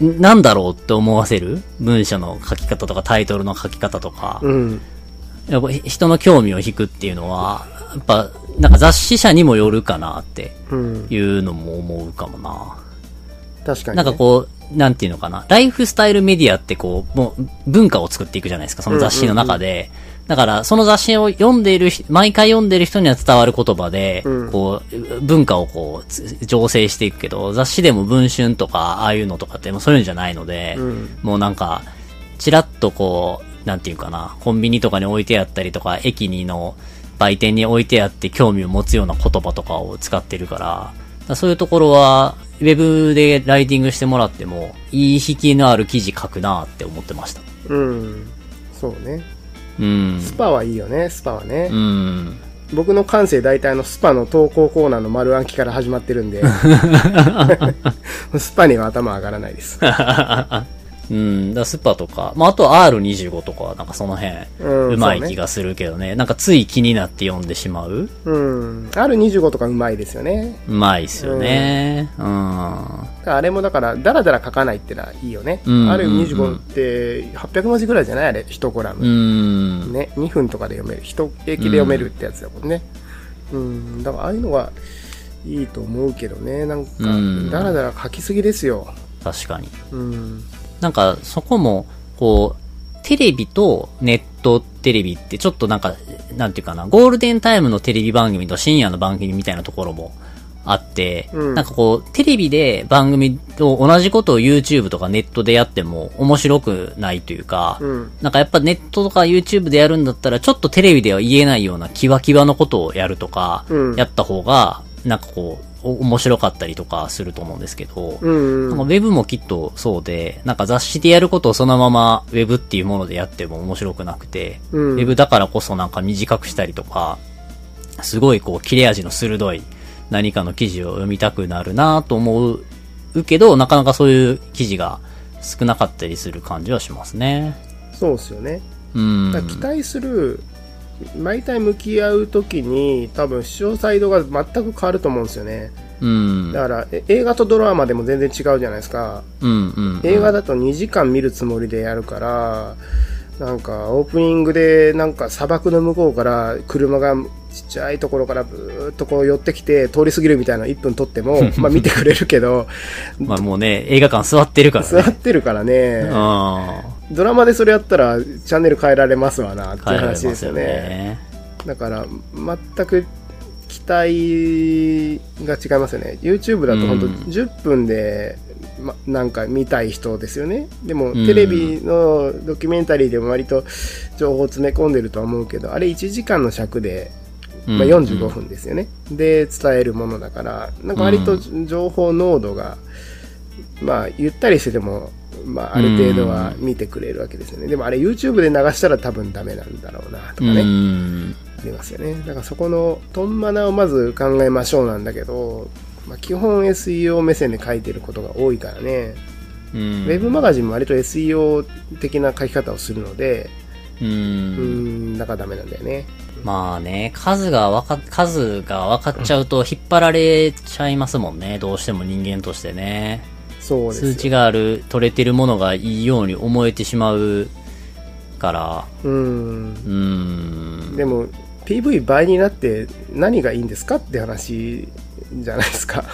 う、なんだろうって思わせる？文章の書き方とかタイトルの書き方とか、うん。やっぱ人の興味を引くっていうのは、やっぱ、なんか雑誌社にもよるかなってうん。いうのも思うかもな。確かに、ね。なんかこう、なんていうのかな。ライフスタイルメディアってこう、もう文化を作っていくじゃないですか、その雑誌の中で。だから、その雑誌を読んでいる人、毎回読んでいる人には伝わる言葉で、うんこう、文化をこうつ、醸成していくけど、雑誌でも文春とか、ああいうのとかってもうそういうんじゃないので、うんもうなんか、ちらっとこう、なんていうかな、コンビニとかに置いてあったりとか、駅にの売店に置いてあって興味を持つような言葉とかを使ってるから、だからそういうところは、ウェブでライティングしてもらっても、いい引きのある記事書くなって思ってました。うん。そうね。うん。 SPA はいいよね、 SPA はね。うん。僕の感性大体あの SPA の投稿コーナーの丸暗記から始まってるんで、SPA には頭上がらないです。うん。だスパとか、まあ、あとは R25 とかはなんかその辺、うんうまい気がするけどね。なんかつい気になって読んでしまううん。R25 とかうまいですよね。うまいっすよね。うん。あれもだから、だらだら書かないってのはいいよね。うん R25 って800文字ぐらいじゃないあれ、1コラム。うん。ね、2分とかで読める。一駅で読めるってやつだもんね。うん。だから、ああいうのがいいと思うけどね。なんかうん、だらだら書きすぎですよ。確かに。うん。なんか、そこも、こう、テレビとネットテレビってちょっとなんか、なんていうかな、ゴールデンタイムのテレビ番組と深夜の番組みたいなところもあって、うんなんかこう、テレビで番組と同じことを YouTube とかネットでやっても面白くないというか、うん。なんかやっぱネットとか YouTube でやるんだったら、ちょっとテレビでは言えないようなキワキワのことをやるとか、うんやった方が、なんかこう、お面白かったりとかすると思うんですけど、うん。なんかウェブもきっとそうで、なんか雑誌でやることをそのままウェブっていうものでやっても面白くなくて、うんウェブだからこそなんか短くしたりとか、すごいこう切れ味の鋭い何かの記事を読みたくなるなと思うけど、なかなかそういう記事が少なかったりする感じはしますね。そうですよね。うん。期待する、毎回向き合うときに、多分視聴サイドが全く変わると思うんですよね。うん。だから、え映画とドラマでも全然違うじゃないですか。うんうん。映画だと2時間見るつもりでやるから、なんかオープニングでなんか砂漠の向こうから車がちっちゃいところからブーっとこう寄ってきて通り過ぎるみたいなの1分撮っても、まあ見てくれるけど、まあもうね、映画館座ってるからね。座ってるからね、うん。ドラマでそれやったらチャンネル変えられますわなっていう話ですよね。ね。だから全く期待が違いますよね。YouTube だと本当うん。10分で、ま、なんか見たい人ですよね。でもうん。テレビのドキュメンタリーでも割と情報詰め込んでるとは思うけどあれ1時間の尺で、まあ、うん45分ですよね、で伝えるものだからなんか割と情報濃度が、まあゆったりしててもまあ、ある程度は見てくれるわけですよね。でもあれ YouTube で流したら多分ダメなんだろうなとかね。うん。ありますよね。だからそこのトンマナをまず考えましょうなんだけど、まあ、基本 SEO 目線で書いてることが多いからね、うん。ウェブマガジンも割と SEO 的な書き方をするので、う。ん、ん、だからダメなんだよね。まあね、数がわか、数が分かっちゃうと引っ張られちゃいますもんね。どうしても人間としてね。数値がある、取れてるものがいいように思えてしまうから、うん。うーん。でも、PV 倍になって何がいいんですかって話じゃないですか。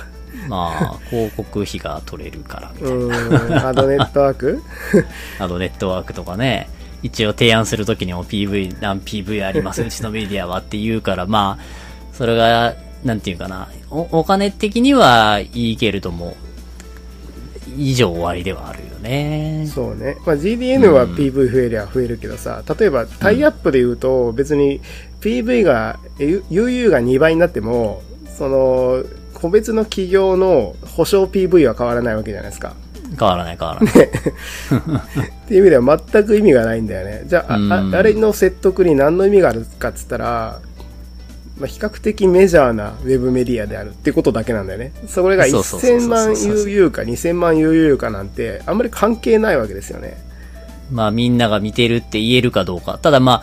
まあ、広告費が取れるからみたいな。うん、アドネットワーク？あとネットワークとかね、一応提案するときにも PV、何 PV あります、うちのメディアはって言うから、まあ、それが、なんていうかな、おお金的にはいいけれども、以上終わりではあるよね。そうね。まあ、GDN は PV 増えりゃ増えるけどさ、例えばタイアップで言うと別に PV が、え UU が2倍になっても、その、個別の企業の保証 PV は変わらないわけじゃないですか。変わらない変わらない。っていう意味では全く意味がないんだよね。じゃあ、ああれの説得に何の意味があるかっつったら、まあ、比較的メジャーなウェブメディアであるってことだけなんだよね。それがそうそうそうそう1000万 UU か2000万 UU かなんて、あんまり関係ないわけですよね。まあみんなが見てるって言えるかどうか。ただまあ、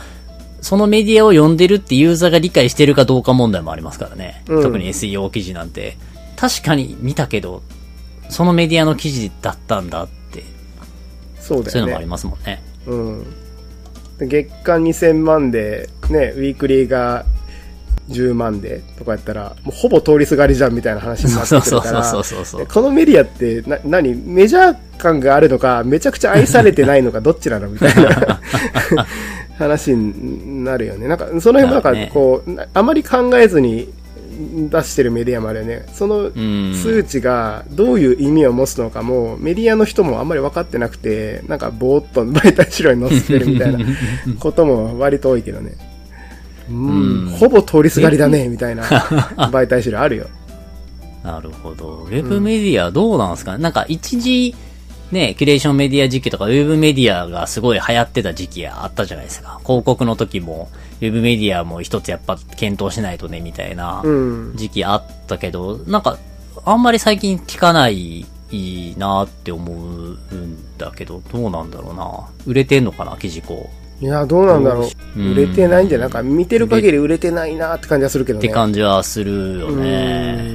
そのメディアを読んでるってユーザーが理解してるかどうか問題もありますからね。うん特に SEO 記事なんて。確かに見たけど、そのメディアの記事だったんだって、そうだよねそういうのもあり。ますもんね。うん。で月間2000万で、ね、ウィークリーが10万でとかやったら、もうほぼ通りすがりじゃんみたいな話になってくるから。このメディアってな、何メジャー感があるのか、めちゃくちゃ愛されてないのか、どっちなのみたいな 話になるよね。なんか、その辺もなんかこう、なあまり考えずに出してるメディアもあるよね。そのうん。数値がどういう意味を持つのかも、メディアの人もあんまり分かってなくて、なんかぼーっと媒体資料に載せてるみたいなことも割と多いけどね。うん、うんほぼ通りすがりだね、みたいな媒体資料あるよ。なるほど。ウェブメディアどうなんですか？ね、なんか一時、ね、キュレーションメディア時期とかウェブメディアがすごい流行ってた時期あったじゃないですか。広告の時も、ウェブメディアも一つやっぱ検討しないとね、みたいなうん。時期あったけど、なんか、あんまり最近聞かないなって思うんだけど、どうなんだろうな。売れてんのかな、記事こう。いや、どうなんだろう。うん売れてないんじゃなんか見てる限り売れてないなって感じはするけどね。って感じはするよね。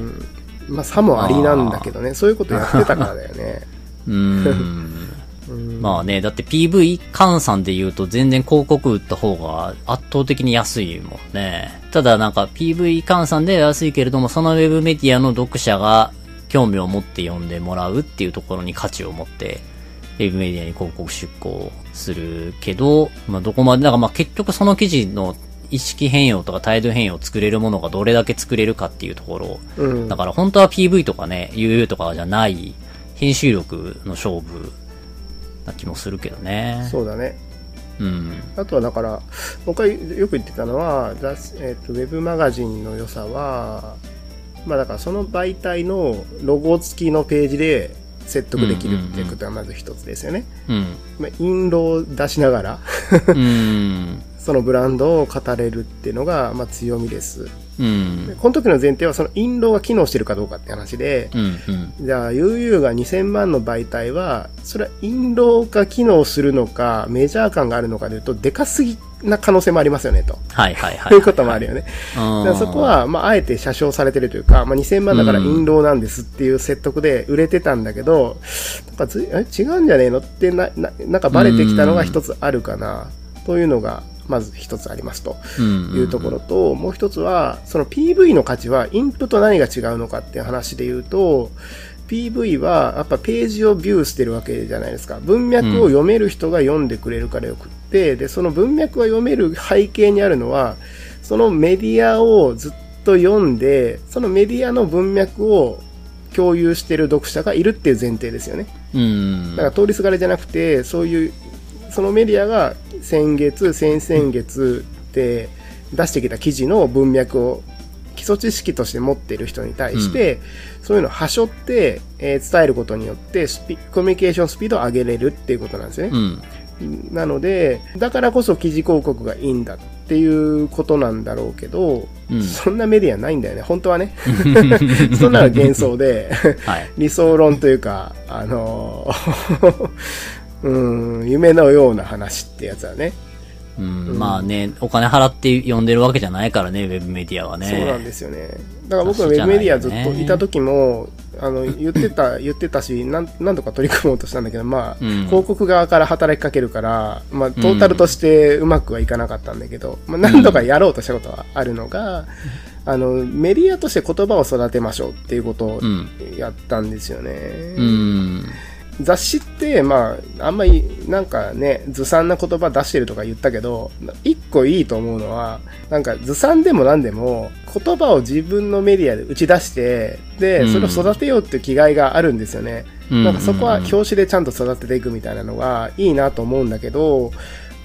うんまあ、さもありなんだけどね。そういうことやってたからだよね。うーん。まあね、だって PV 換算で言うと全然広告売った方が圧倒的に安いもんね。ただなんか PV 換算では安いけれども、そのウェブメディアの読者が興味を持って読んでもらうっていうところに価値を持って、ウェブメディアに広告出稿するけど、まあどこまで、だからまあ結局その記事の意識変容とか態度変容を作れるものがどれだけ作れるかっていうところうんだ。から本当は PV とかね、UU とかじゃない編集力の勝負な気もするけどね。そうだね。うん。あとはだから、僕がよく言ってたのは、雑えっとウェブマガジンの良さは、まあだからその媒体のロゴ付きのページで説得できるっていうことがまず一つですよね。うん。まあ、印籠を出しながら、うん。そのブランドを語れるっていうのが、まあ強みです。うんで。この時の前提はその印籠が機能してるかどうかって話で、うん。うん。じゃあ UU が2000万の媒体は、それは印籠が機能するのか、メジャー感があるのかでいうと、でかすぎな可能性もありますよね、と。はいはいはい。そ ういうこともあるよね。そこは、まあ、あえて車掌されてるというか、まあ、2000万だから印籠なんですっていう説得で売れてたんだけど、なんかずえ違うんじゃねえのってな、な、なんかバレてきたのが一つあるかな、というのが、まず一つありますとうん、いうところと、もう一つは、その PV の価値はインプと何が違うのかっていう話で言うと、PV はやっぱページをビューしてるわけじゃないですか。文脈を読める人が読んでくれるからよくって、で、その文脈が読める背景にあるのは、そのメディアをずっと読んで、そのメディアの文脈を共有してる読者がいるっていう前提ですよね。うん。だから通りすがりじゃなくて、そういう、そのメディアが先月、先々月で出してきた記事の文脈を基礎知識として持っている人に対して、そういうのをはしょって、えー伝えることによってスピ、コミュニケーションスピードを上げれるっていうことなんですよね。うん。なので、だからこそ記事広告がいいんだっていうことなんだろうけど、うんそんなメディアないんだよね、本当はね。そんなの幻想で、はい。理想論というか、あのー うん、夢のような話ってやつはね。うん。まあね、お金払って読んでるわけじゃないからね、ウェブメディアはね。そうなんですよね。だから僕はウェブメディアずっといた時も、あの、言ってた、言ってたし、なん何度か取り組もうとしたんだけど、まあ、うん広告側から働きかけるから、まあ、トータルとしてうまくはいかなかったんだけど、まあ、何度かやろうとしたことはあるのが、あの、メディアとして言葉を育てましょうっていうことをうん。やったんですよね。うん。雑誌って、まあ、あんまりなんかね、ずさんな言葉出してるとか言ったけど、一個いいと思うのは、なんかずさんでも何でも、言葉を自分のメディアで打ち出して、で、うんそれを育てようっていう気概があるんですよね。うんなんかそこは表紙でちゃんと育てていくみたいなのがいいなと思うんだけど、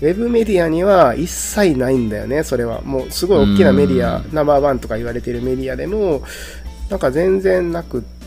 ウェブメディアには一切ないんだよね、それは。もうすごい大きなメディア、うんナンバーワンとか言われてるメディアでも、なんか全然なくって、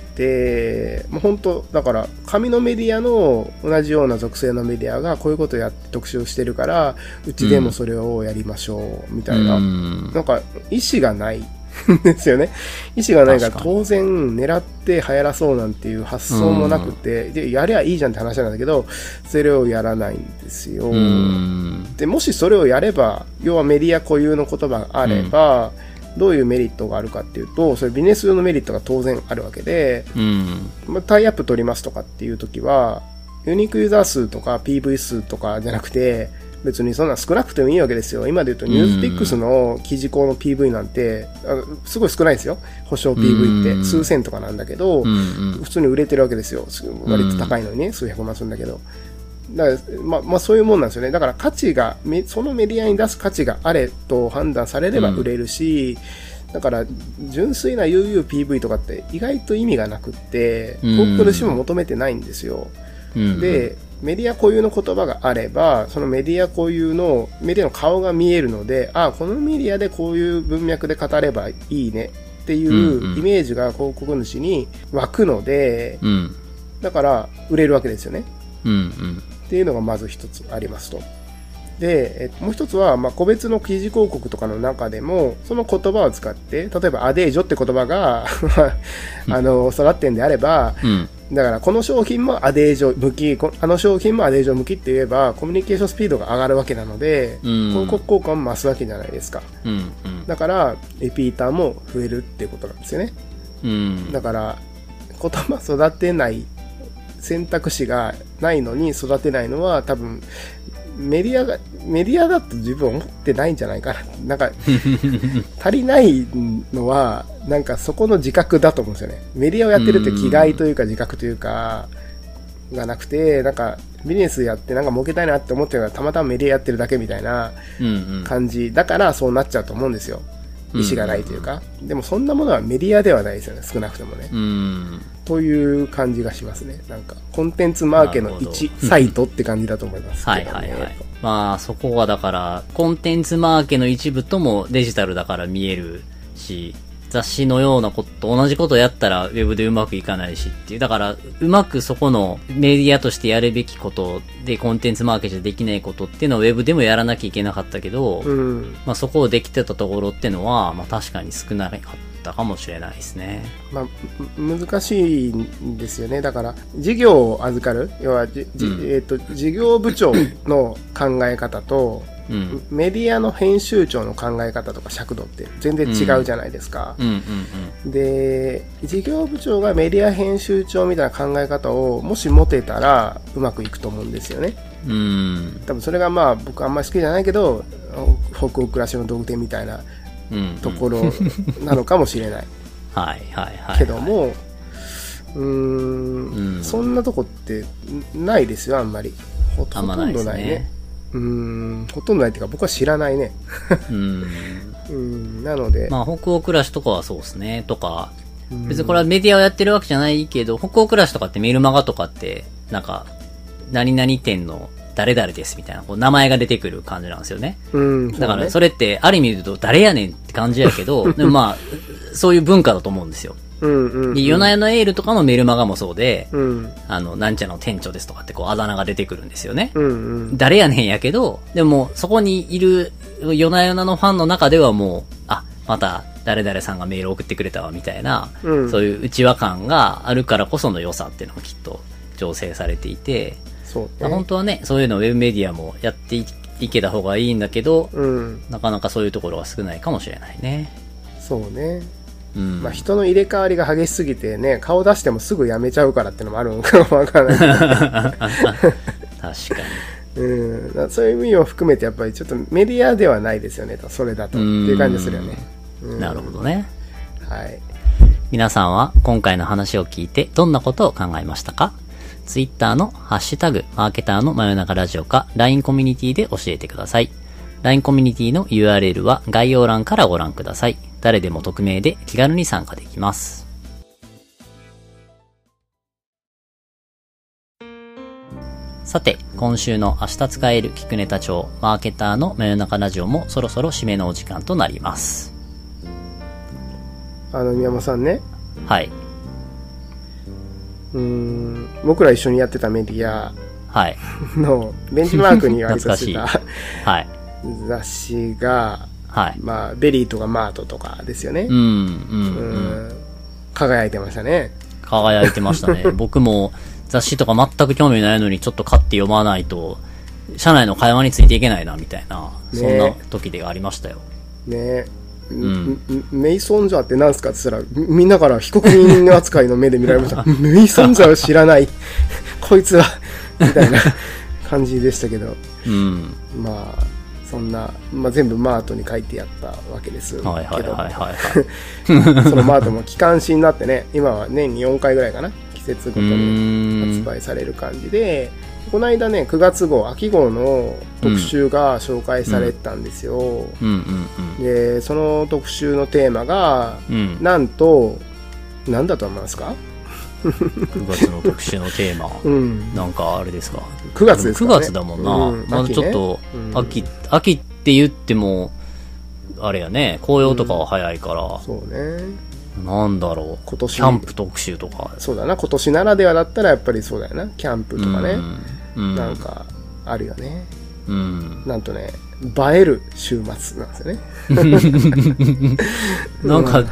もう本当、だから、紙のメディアの同じような属性のメディアがこういうことやって特集してるから、うちでもそれをやりましょう、みたいな。うんなんか、意思がないん ですよね。意思がないから当然狙って流行らそうなんていう発想もなくて、で、やりゃいいじゃんって話なんだけど、それをやらないんですよ。うん。で、もしそれをやれば、要はメディア固有の言葉があれば、どういうメリットがあるかっていうと、それビジネス上のメリットが当然あるわけで、うん。まあ、タイアップ取りますとかっていう時は、ユニークユーザー数とか PV 数とかじゃなくて、別にそんな少なくてもいいわけですよ。今で言うと、ニュースピックスの記事項の PV なんて、あのすごい少ないですよ。保証 PV って。うん数千とかなんだけど、うん。うん。普通に売れてるわけですよ。す割と高いのにね、数百万するんだけど。だから、まあ、まあ、そういうもんなんですよね。だから価値が、めそのメディアに出す価値があれと判断されれば売れるし、だから、純粋な UUPV とかって意外と意味がなくって、うん広告主も求めてないんですよ。うん、で、メディア固有の言葉があれば、そのメディア固有の、メディアの顔が見えるので、あ、このメディアでこういう文脈で語ればいいねっていんうんうイメージが広告主に湧くので、うん。だから売れるわけですよね。うん。うん。っていうのがまず一つありますと。で、えもう一つは、まあ、個別の記事広告とかの中でも、その言葉を使って、例えばアデージョって言葉が、あの、育ってんであれば、うん。だからこの商品もアデージョ向き、こあの商品もアデージョ向きって言えば、コミュニケーションスピードが上がるわけなので、うん広告効果も増すわけじゃないですか。うん。うん。だから、リピーターも増えるっていうことなんですよね。うん。だから、言葉育てない選択肢がないのに育てないのは多分、メディアが、メディアだと自分思ってないんじゃないかな。なんか、足りないのは、なんかそこの自覚だと思うんですよね。メディアをやってるって気概というか自覚というか、がなくて、なんか、ビジネスやってなんか儲けたいなって思ってるのがたまたまメディアやってるだけみたいな。感じだからそうなっちゃうと思うんですよ。意思がないというか。でもそんなものはメディアではないですよね、少なくともね。うん。という感じがしますね。なんか、コンテンツマーケのなるほど1サイトって感じだと思いますね、はいはいはい。まあそこはだから、コンテンツマーケの一部ともデジタルだから見えるし、雑誌のようなこと、同じことやったらウェブでうまくいかないしっていう。だから、うまくそこのメディアとしてやるべきことでコンテンツマーケじゃできないことっていうのはウェブでもやらなきゃいけなかったけど、うん。まあそこをできてたところっていうのは、まあ確かに少なかったかもしれないですね。まあ、む難しいんですよね。だから、事業を預かる、要はうんえっ、と、事業部長の考え方と、うん。メディアの編集長の考え方とか尺度って全然違うじゃないですか。で、事業部長がメディア編集長みたいな考え方をもし持てたらうまくいくと思うんですよね。うん。うん。多分それがまあ僕あんまり好きじゃないけど、北欧暮らしの道具店みたいなうん。ところなのかもしれない。はいはいはい。けど、も、うーんうんそんなとこってないですよ、あんまり。ほとんどないね。。うーん、ほとんどないっていうか僕は知らないね。うん。うん、なので、まあ、北欧暮らしとかはそうですね。とか、うん別にこれはメディアをやってるわけじゃないけど、北欧暮らしとかってメールマガとかって、なんか、何々店の誰々ですみたいな、こう名前が出てくる感じなんですよね。うん、だから、そそれって、ある意味で言うと、誰やねんって感じやけど、でもまあ、そういう文化だと思うんですよ。うんうん、うん。で、夜な夜のエールとかのメールマガもそうで、うん、あの、なんちゃらの店長ですとかってこう、あだ名が出てくるんですよね。うん、うん。誰やねんやけど、でも、そこにいる、夜な夜なのファンの中ではもう、あ、また、誰々さんがメール送ってくれたわ、みたいな、うんそういう内輪感があるからこその良さっていうのがきっと醸成されていて、そうまあ本ね。当はね、そういうのをウェブメディアもやっていいけた方がいいんだけど、うん、なかなかそういうところが少ないかもしれないね。そうね。うん。まあ、人の入れ替わりが激しすぎてね、顔出してもすぐ辞めちゃうからってのもあるのかも わからない。確かに。うん、そういう意味を含めてやっぱりちょっとメディアではないですよね、それだと。っていう感じするよね。うんなるほどね。はい。皆さんは今回の話を聞いてどんなことを考えましたか？ツイッターのハッシュタグ、マーケターの真夜中ラジオか LINE コミュニティで教えてください。LINE コミュニティの URL は概要欄からご覧ください。誰でも匿名で気軽に参加できます。さて、今週の明日使える聞くネタ帳、マーケターの真夜中ラジオもそろそろ締めのお時間となります。あの、宮本さんね、はい。うん、僕ら一緒にやってたメディアはい。のベンチマークに割としてたはい。雑誌が、はい。まあ、 VERY とか Mart とかですよねう。ん、うん、ううん。ん輝いてましたね。輝いてましたね。僕も雑誌とか全く興味ないのにちょっと買って読まないと、社内の会話についていけないな、みたいな、ねそんな時でありましたよ。ねんんメイソンジャーって何すかって言ったら、みみんなから被告人扱いの目で見られました。メイソンジャーを知らない。こいつは、みたいな感じでしたけど、うん。まあ、そんな、まあ全部マートに書いてやったわけですけど、はいはいはいはいはい。そのマートも機関誌になってね、今は年に4回ぐらいかな、季節ごとうに。発売される感じで、この間ね、9月号、秋号の特集が紹介されたんですよ。で、その特集のテーマが、うん。うん。なんと、なんだと思いますか？9月の特集のテーマ。うん。なんかあれですか？9月ですか9らね。月だもんな。うんまだちょっと秋ね、うん秋、秋って言っても、あれやね、紅葉とかは早いから、そうね。なんだろう。今年キャンプ特集とか。そうだな、今年ならではだったらやっぱりそうだよな。キャンプとかね。うん。うん。なんか、あるよね。うん。なんとね、映える週末なんですよね。なんか、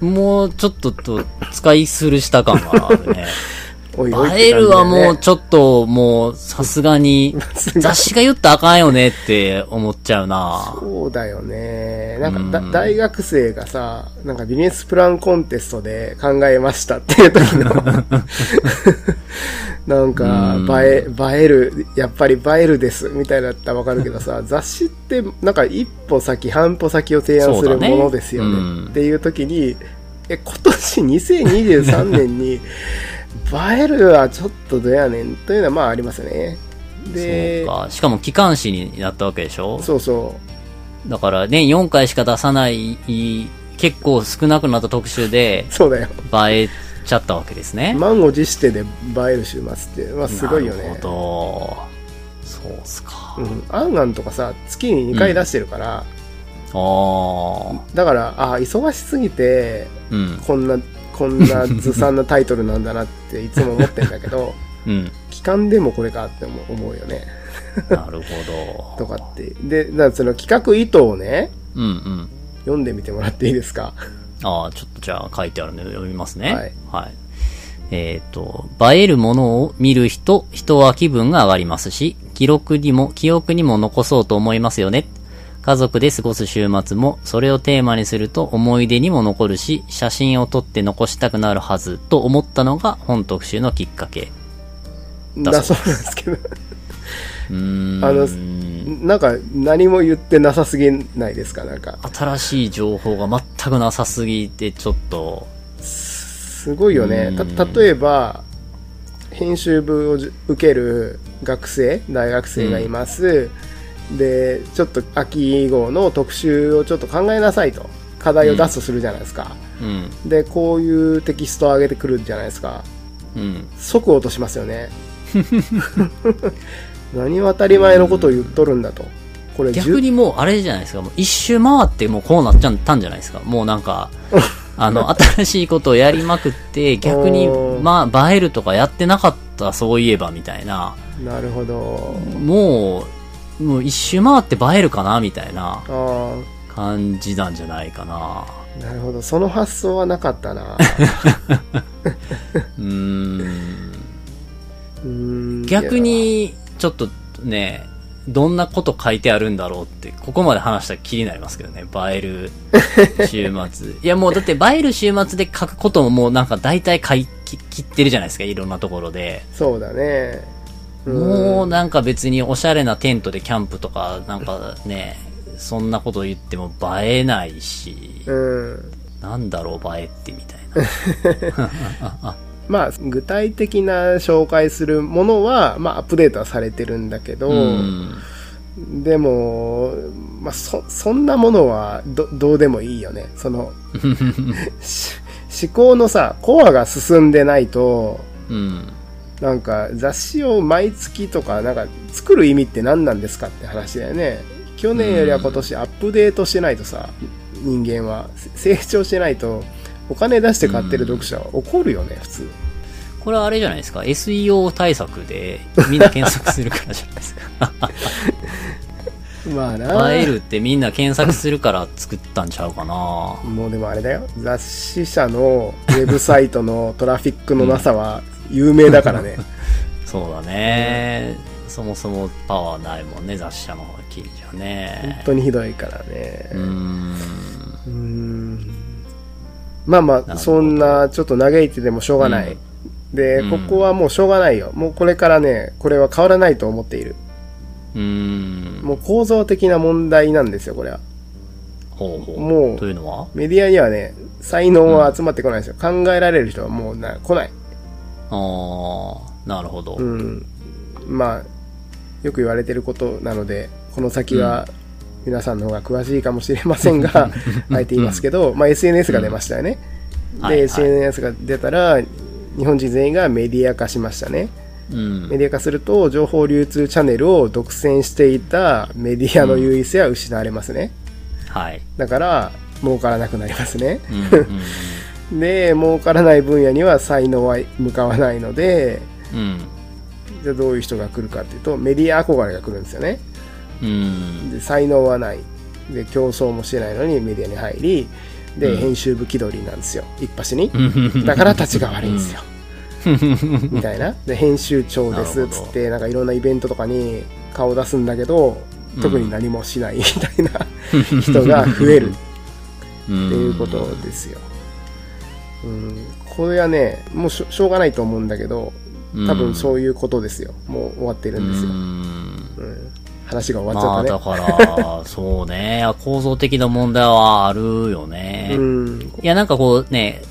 もうちょっとと使いするした感があるね。はもうちょっと、もうさすがに、雑誌が言ったらあかんよねって思っちゃうな。そうだよね。なんかだ、うん大学生がさ、なんかビジネスプランコンテストで考えましたっていう時の、なんかうん、映え、映える、やっぱり映えるです、みたいなだったらわかるけどさ、雑誌って、なんか一歩先、半歩先を提案するものですよね。うんっていう時に、え、今年2023年に、映えるはちょっとどやねんというのはまあありますよね。で、そうか。しかも機関誌になったわけでしょ？そうそう。だから年4回しか出さない、結構少なくなった特集でそうだよ。映えちゃったわけですね。満を持してで映える週末って、まあ、すごいよねなる。ほど。そうっすか。うん。アンアンとかさ、月に2回出してるから、ああ。だから、ああ、忙しすぎて、うん。こんな、こんなずさんなタイトルなんだなっていつも思ってんだけど、うん。期間でもこれかって思う思うよね。なるほど。とかって。で、だその企画意図をね、うんうん。読んでみてもらっていいですか？ああ、ちょっとじゃあ書いてあるので読みますね。はい。はい。えっ、と、映えるものを見る人、人は気分が上がりますし、記録にも、記憶にも残そうと思いますよね。家族で過ごす週末も、それをテーマにすると思い出にも残るし、写真を撮って残したくなるはずと思ったのが本特集のきっかけ。だだそそううなんですけど。うーん。あのなんか何も言ってなさすぎないですか？なんか。新しい情報が全くなさすぎて、ちょっと、すごいよね。うんた、例えば、編集部を受ける学生、大学生がいます。で、ちょっと秋号の特集をちょっと考えなさいと。課題を出すとするじゃないですか。うん、で、こういうテキストを上げてくるじゃないですか。うん。即落としますよね。何を当たり前のことを言っとるんだと。これ逆にもうあれじゃないですか、もう一周回ってもうこうなっちゃったんじゃないですか。もうなんか、あの、新しいことをやりまくって、逆にまあ、映えるとかやってなかった、そういえば、みたいな。なるほど。もう、もう一周回って映えるかな、みたいなあ感じなんじゃないかな。あ、なるほど。その発想はなかったな。うーん逆、に、ちょっとね、どんなこと書いてあるんだろうって、ここまで話したら気になりますけどね、映える週末。いやもうだって映える週末で書くことももうなんか大体書き切ってるじゃないですか、いろんなところで。そうだね。んもうなんか別におしゃれなテントでキャンプとか、なんかね、そんなこと言っても映えないし、うん。なんだろう映えってみたいな。まあ、具体的な紹介するものは、まあ、アップデートはされてるんだけど、うん。でも、まあ、そ、そんなものはど、どうでもいいよね。その、し思考のさ、コアが進んでないと、うん。なんか雑誌を毎月とか、なんか作る意味って何なんですかって話だよね。去年よりは今年アップデートしてないとさ、人間は成長してないと、お金出して買ってる読者は怒るよね、普通。これはあれじゃないですか？SEO 対策でみんな検索するからじゃないですか？まあな。映えるってみんな検索するから作ったんちゃうかな？もうでもあれだよ。雑誌社のウェブサイトの トラフィックのなさは有名だからね。そうだね、そもそもパワーないもんね雑誌社の記事は本ね。当にひどいからね。うんまあまあ、そんな、ちょっと嘆いててもしょうがない。で、うんここはもうしょうがないよ。もうこれからね、これは変わらないと思っている。うーんもう構造的な問題なんですよ、これは。ほうほうもうというのは？メディアにはね、才能は集まってこないですよ。考えられる人はもうな来ない。ああなるほど、うん。まあ、よく言われてることなので、この先は皆さんの方が詳しいかもしれませんが、あえて言いますけど、まあ SNS が出ましたよね。で、はいはい SNS が出たら、日本人全員がメディア化しましたね。うんメディア化すると、情報流通チャンネルを独占していたメディアの優位性は失われますね。はいだから、儲からなくなりますね。うんうん で、儲からない分野には才能は向かわないので、うんじゃあどういう人が来るかっていうと、メディア憧れが来るんですよね。うんで、才能はない。で、競争もしてないのにメディアに入り、で、うん編集部気取りなんですよ。一発に。う んだから立ちが悪いんですよ。みたいな。で、編集長ですっつって、なんかいろんなイベントとかに顔出すんだけど、特に何もしないみたいな 人が増えるっていうことですよ。うん、これはね、もうしょうがないと思うんだけど、多分そういうことですよ。もう終わってるんですよ。うんうん、話が終わまあっちゃっだから、そうね、構造的な問題はあるよね。たね。うん。いや、なんかこうね、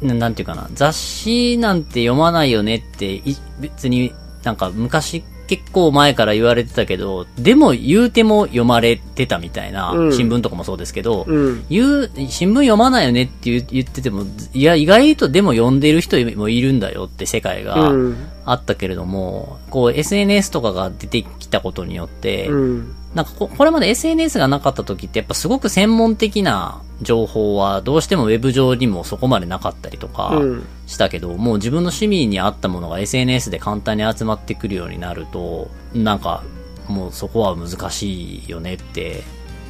ななんていうかな、雑誌なんて読まないよねって、い別になんか昔結構前から言われてたけど、でも言うても読まれてたみたいな、うん新聞とかもそうですけど、うん。言う、新聞読まないよねって言ってても、いや、意外とでも読んでる人もいるんだよって世界がうん。あったけれども、こう SNS とかが出てきたことによって、うん。なんかここれまで SNS がなかった時ってやっぱすごく専門的な情報はどうしてもウェブ上にもそこまでなかったりとかうんしたけど、もう自分の趣味に合ったものが SNS で簡単に集まってくるようになると、なんかもうそこは難しいよねって、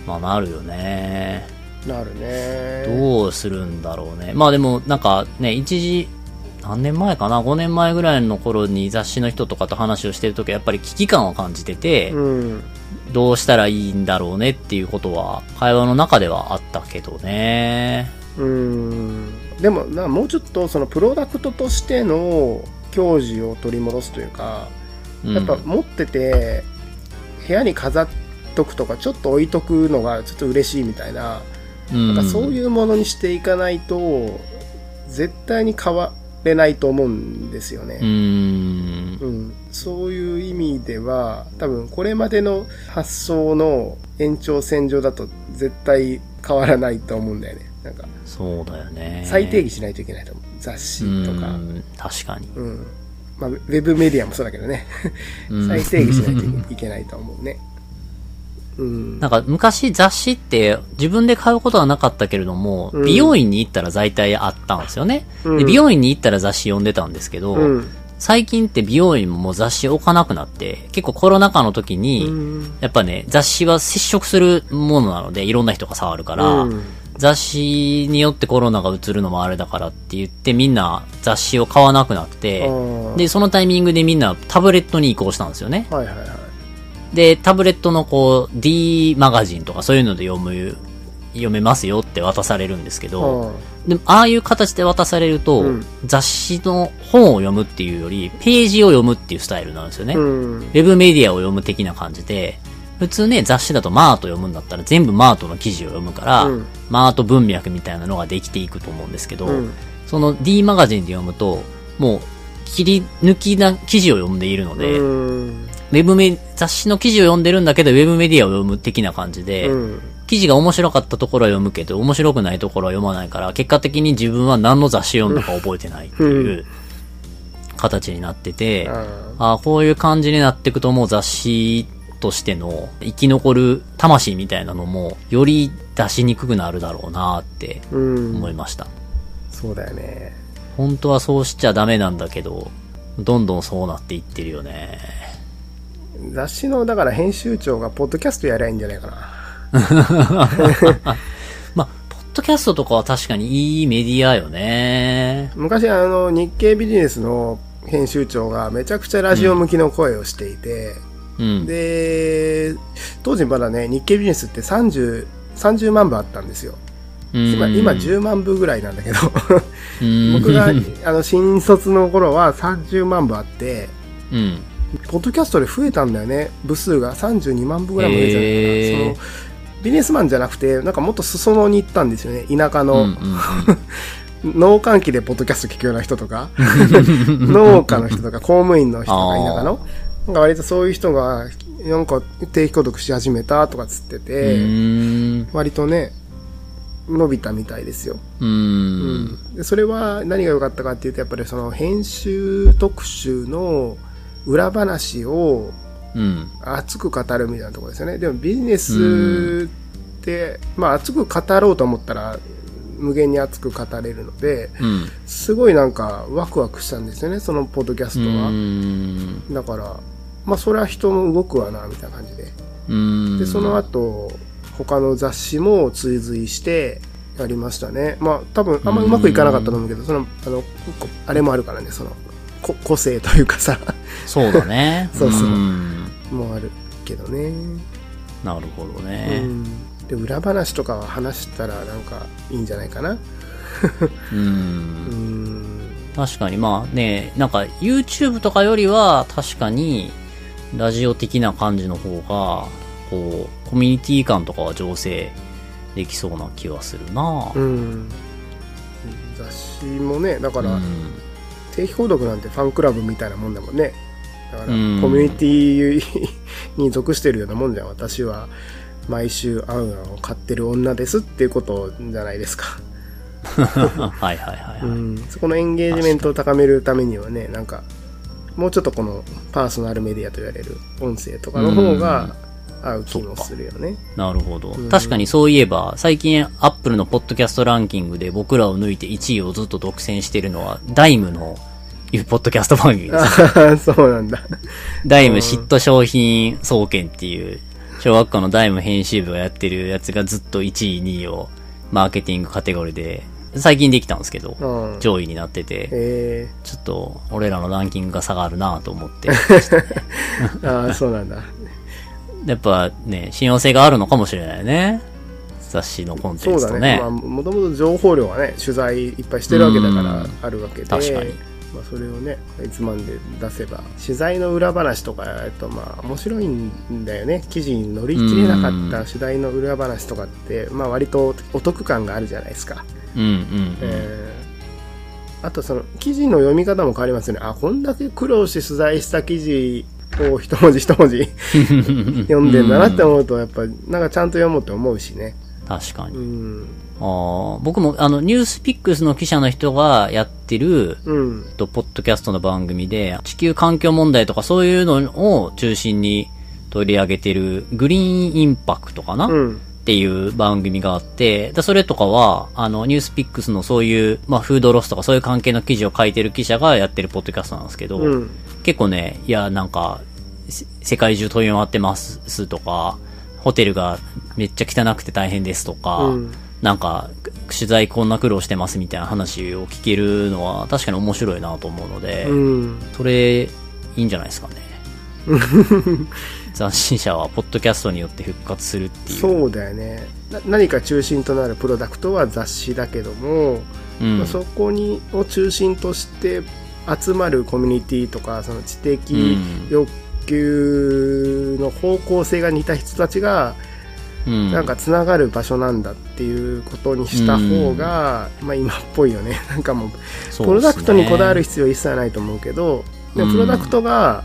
まあなるよね。なるね。どうするんだろうね。まあでもなんかね、一時何年前かな ?5 年前ぐらいの頃に雑誌の人とかと話をしてるときはやっぱり危機感を感じてて、うん。どうしたらいいんだろうねっていうことは会話の中ではあったけどね。うん。でも、なもうちょっとそのプロダクトとしての矜持を取り戻すというか、うんやっぱ持ってて、部屋に飾っとくとか、ちょっと置いとくのがちょっと嬉しいみたいな、うんなんかそういうものにしていかないと、絶対に変われないと思うんですよね。うーん。うん、そういう意味では多分これまでの発想の延長線上だと絶対変わらないと思うんだよねなんかそうだよね。再定義しないといけないと思う雑誌とかう、ん確かに。うんまあ、ウェブメディアもそうだけどねうん 再定義しないといけないと思うねうん。なんか昔雑誌って自分で買うことはなかったけれども、うん。美容院に行ったら大体あったんですよね。うん。で美容院に行ったら雑誌読んでたんですけど、うん。最近って美容院も雑誌置かなくなって、結構コロナ禍の時に、うん。やっぱね、雑誌は接触するものなので、いろんな人が触るから、うん。雑誌によってコロナが移るのもあれだからって言ってみんな雑誌を買わなくなって、あで、そのタイミングでみんなタブレットに移行したんですよね。ーはいはいはいで、タブレットのこう、D マガジンとかそういうので読む、読めますよって渡されるんですけど、でもああいう形で渡されると、うん。雑誌の本を読むっていうより、ページを読むっていうスタイルなんですよね。うん。ウェブメディアを読む的な感じで、普通ね、雑誌だとマート読むんだったら全部マートの記事を読むから、うん。マート文脈みたいなのができていくと思うんですけど、うん。その D マガジンで読むと、もう切り抜きな記事を読んでいるので、ウうんェブメ、雑誌の記事を読んでるんだけど、ウェブメディアを読む的な感じで、うん。記事が面白かったところは読むけど、面白くないところは読まないから、結果的に自分は何の雑誌読んだか覚えてないっていう形になってて、あああ、こういう感じになっていくともう雑誌としての生き残る魂みたいなのも、より出しにくくなるだろうなって思いました。そうだよね。本当はそうしちゃダメなんだけど、どんどんそうなっていってるよね。雑誌のだから編集長がポッドキャストやりゃいいんじゃないかな まあ、ポッドキャストとかは確かにいいメディアよね。昔あの日経ビジネスの編集長がめちゃくちゃラジオ向きの声をしていて、うん。で当時まだね日経ビジネスって30 30万部あったんですよ今うん今10万部ぐらいなんだけどうん 僕があの新卒の頃は30万部あってうん。ポッドキャストで増えたんだよね。部数が。32万部ぐらいも増えたからそのビジネスマンじゃなくてなんかもっと裾野に行ったんですよね。田舎うんの、農閑期でポッドキャスト聞くような人とか。農家の人とか公務員の人とか田舎の。なんか割とそういう人がなんか定期購読し始めたとかつってうて、ん。割とね伸びたみたいですよ、う。うん。それは何が良かったかっていうとやっぱりその編集特集の裏話をうん。熱く語るみたいなところですよねでもビジネスって、まあ熱く語ろうと思ったら無限に熱く語れるのでうん。すごいなんかワクワクしたんですよねそのポッドキャストは、うん。だからまあそれは人も動くわなみたいな感じでうん。でその後他の雑誌も追随してやりましたねまあ多分あんまうまくいかなかったと思うけどそのあのこあれもあるからねそのこ 個性というかさ。そうだね。そうそう。ん。もあるけどね、なるほどうね。ん、で裏話とかは話したらなんかいいんじゃないかな。う。うんん。確かに。まあね、なんか YouTube とかよりは確かにラジオ的な感じの方が、こう、コミュニティ感とかは醸成できそうな気はするな。うん。雑誌もねだから、うん定期購読なんてファンクラブみたいなもんだもんね。だからコうん。ミュニティに属してるようなもんじゃん私は。毎週あんあんを買ってる女ですっていうことじゃないですか、はいはいはい、はい。うん、そこのエンゲージメントを高めるためにはねなんかもうちょっとこのパーソナルメディアと言われる音声とかの方が合う気もするよねなるほどん。確かにそういえば、最近 Apple のポッドキャストランキングで僕らを抜いて1位をずっと独占してるのは、ダイムのいうポッドキャスト番組です。そうなんだダイム嫉妬商品総研っていう、小学校のダイム編集部がやってるやつがずっと1位、2位をマーケティングカテゴリーで最近できたんですけど、うん。上位になってて、えちょっと俺らのランキングが下がるなと思って。え ああ、そうなんだ。やっぱね、信用性があるのかもしれないね。雑誌のコンテ。ンツとね。まあ、もともと情報量はね、取材いっぱいしてるわけだかうんら、あるわけで。確かにまあ、それをね、いつまんで出せば、取材の裏話とかやると、まあ、面白いんだよね。記事に乗り切れなかった取材の裏話とかって、まあ、割とお得感があるじゃないですか。うんうんうん。えーあとその記事の読み方も変わりますよね。あ、こんだけ苦労して取材した記事を一文字一文字 読んでんだなって思うと、やっぱなんかちゃんと読もうって思うしね。確かに。うん。あー僕もあの、ニュースピックスの記者の人がやってる、うん。と、ポッドキャストの番組で、地球環境問題とかそういうのを中心に取り上げてる、グリーンインパクトかな、うん。っていう番組があって、でそれとかは、あの、ニュースピックスのそういう、まあ、フードロスとかそういう関係の記事を書いてる記者がやってるポッドキャストなんですけど、うん。結構ね、いや、なんか、せ世界中飛び回ってますとか、ホテルがめっちゃ汚くて大変ですとか、うんなんか、取材こんな苦労してますみたいな話を聞けるのは確かに面白いなと思うので、うん。それ、いいんじゃないですかね。雑誌社はポッドキャストによって復活するっていう。そうだよね。な何か中心となるプロダクトは雑誌だけども、うん。まあそこにを中心として集まるコミュニティとかその知的うん。欲求の方向性が似た人たちがうん、なんかつながる場所なんだっていうことにした方が、まあ今っぽいよね。なんかもうプロダクトにこだわる必要一切ないと思うけどでプロダクトが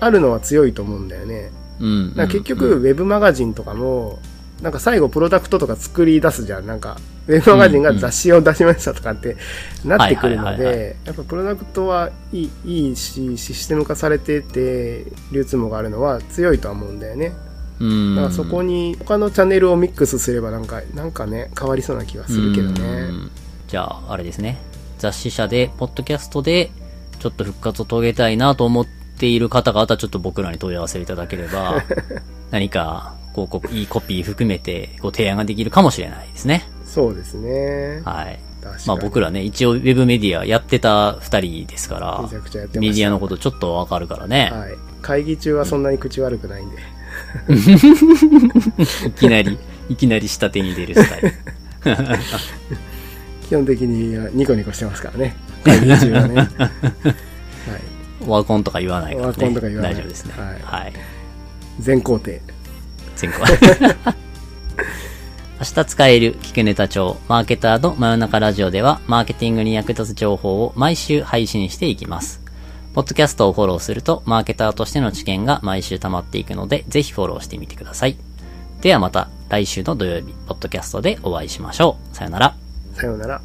あるのは強いと思うんだよね、うん。なんか結局、ウェブマガジンとかも、なんか最後プロダクトとか作り出すじゃん。なんか、ウェブマガジンが雑誌を出しましたとかってなってくるので、やっぱプロダクトはいいいいし、システム化されてて、流通網があるのは強いとは思うんだよね。うん。だからそこに他のチャンネルをミックスすればなんか、なんかね、変わりそうな気がするけどうね。んじゃあ、あれですね。雑誌社で、ポッドキャストで、ちょっと復活を遂げたいなと思っている方々、ちょっと僕らに問い合わせいただければ、何か、こう、いいコピー含めて、ご提案ができるかもしれないですね。そうですね。はい。まあ僕らね、一応ウェブメディアやってた二人ですからメディアのことちょっとわかるからね。はい。会議中はそんなに口悪くないんで。いきなり、いきなり下手に出るスタイル。基本的にニコニコしてますからね。会議中はね。ワコンとか言わないからね。オワコンとか言わない大丈夫ですね。はいはい。全工程。前回。明日使える聞くネタ帳マーケターの真夜中ラジオではマーケティングに役立つ情報を毎週配信していきます。ポッドキャストをフォローするとマーケターとしての知見が毎週溜まっていくのでぜひフォローしてみてください。ではまた来週の土曜日、ポッドキャストでお会いしましょう。さよなら。さようなら。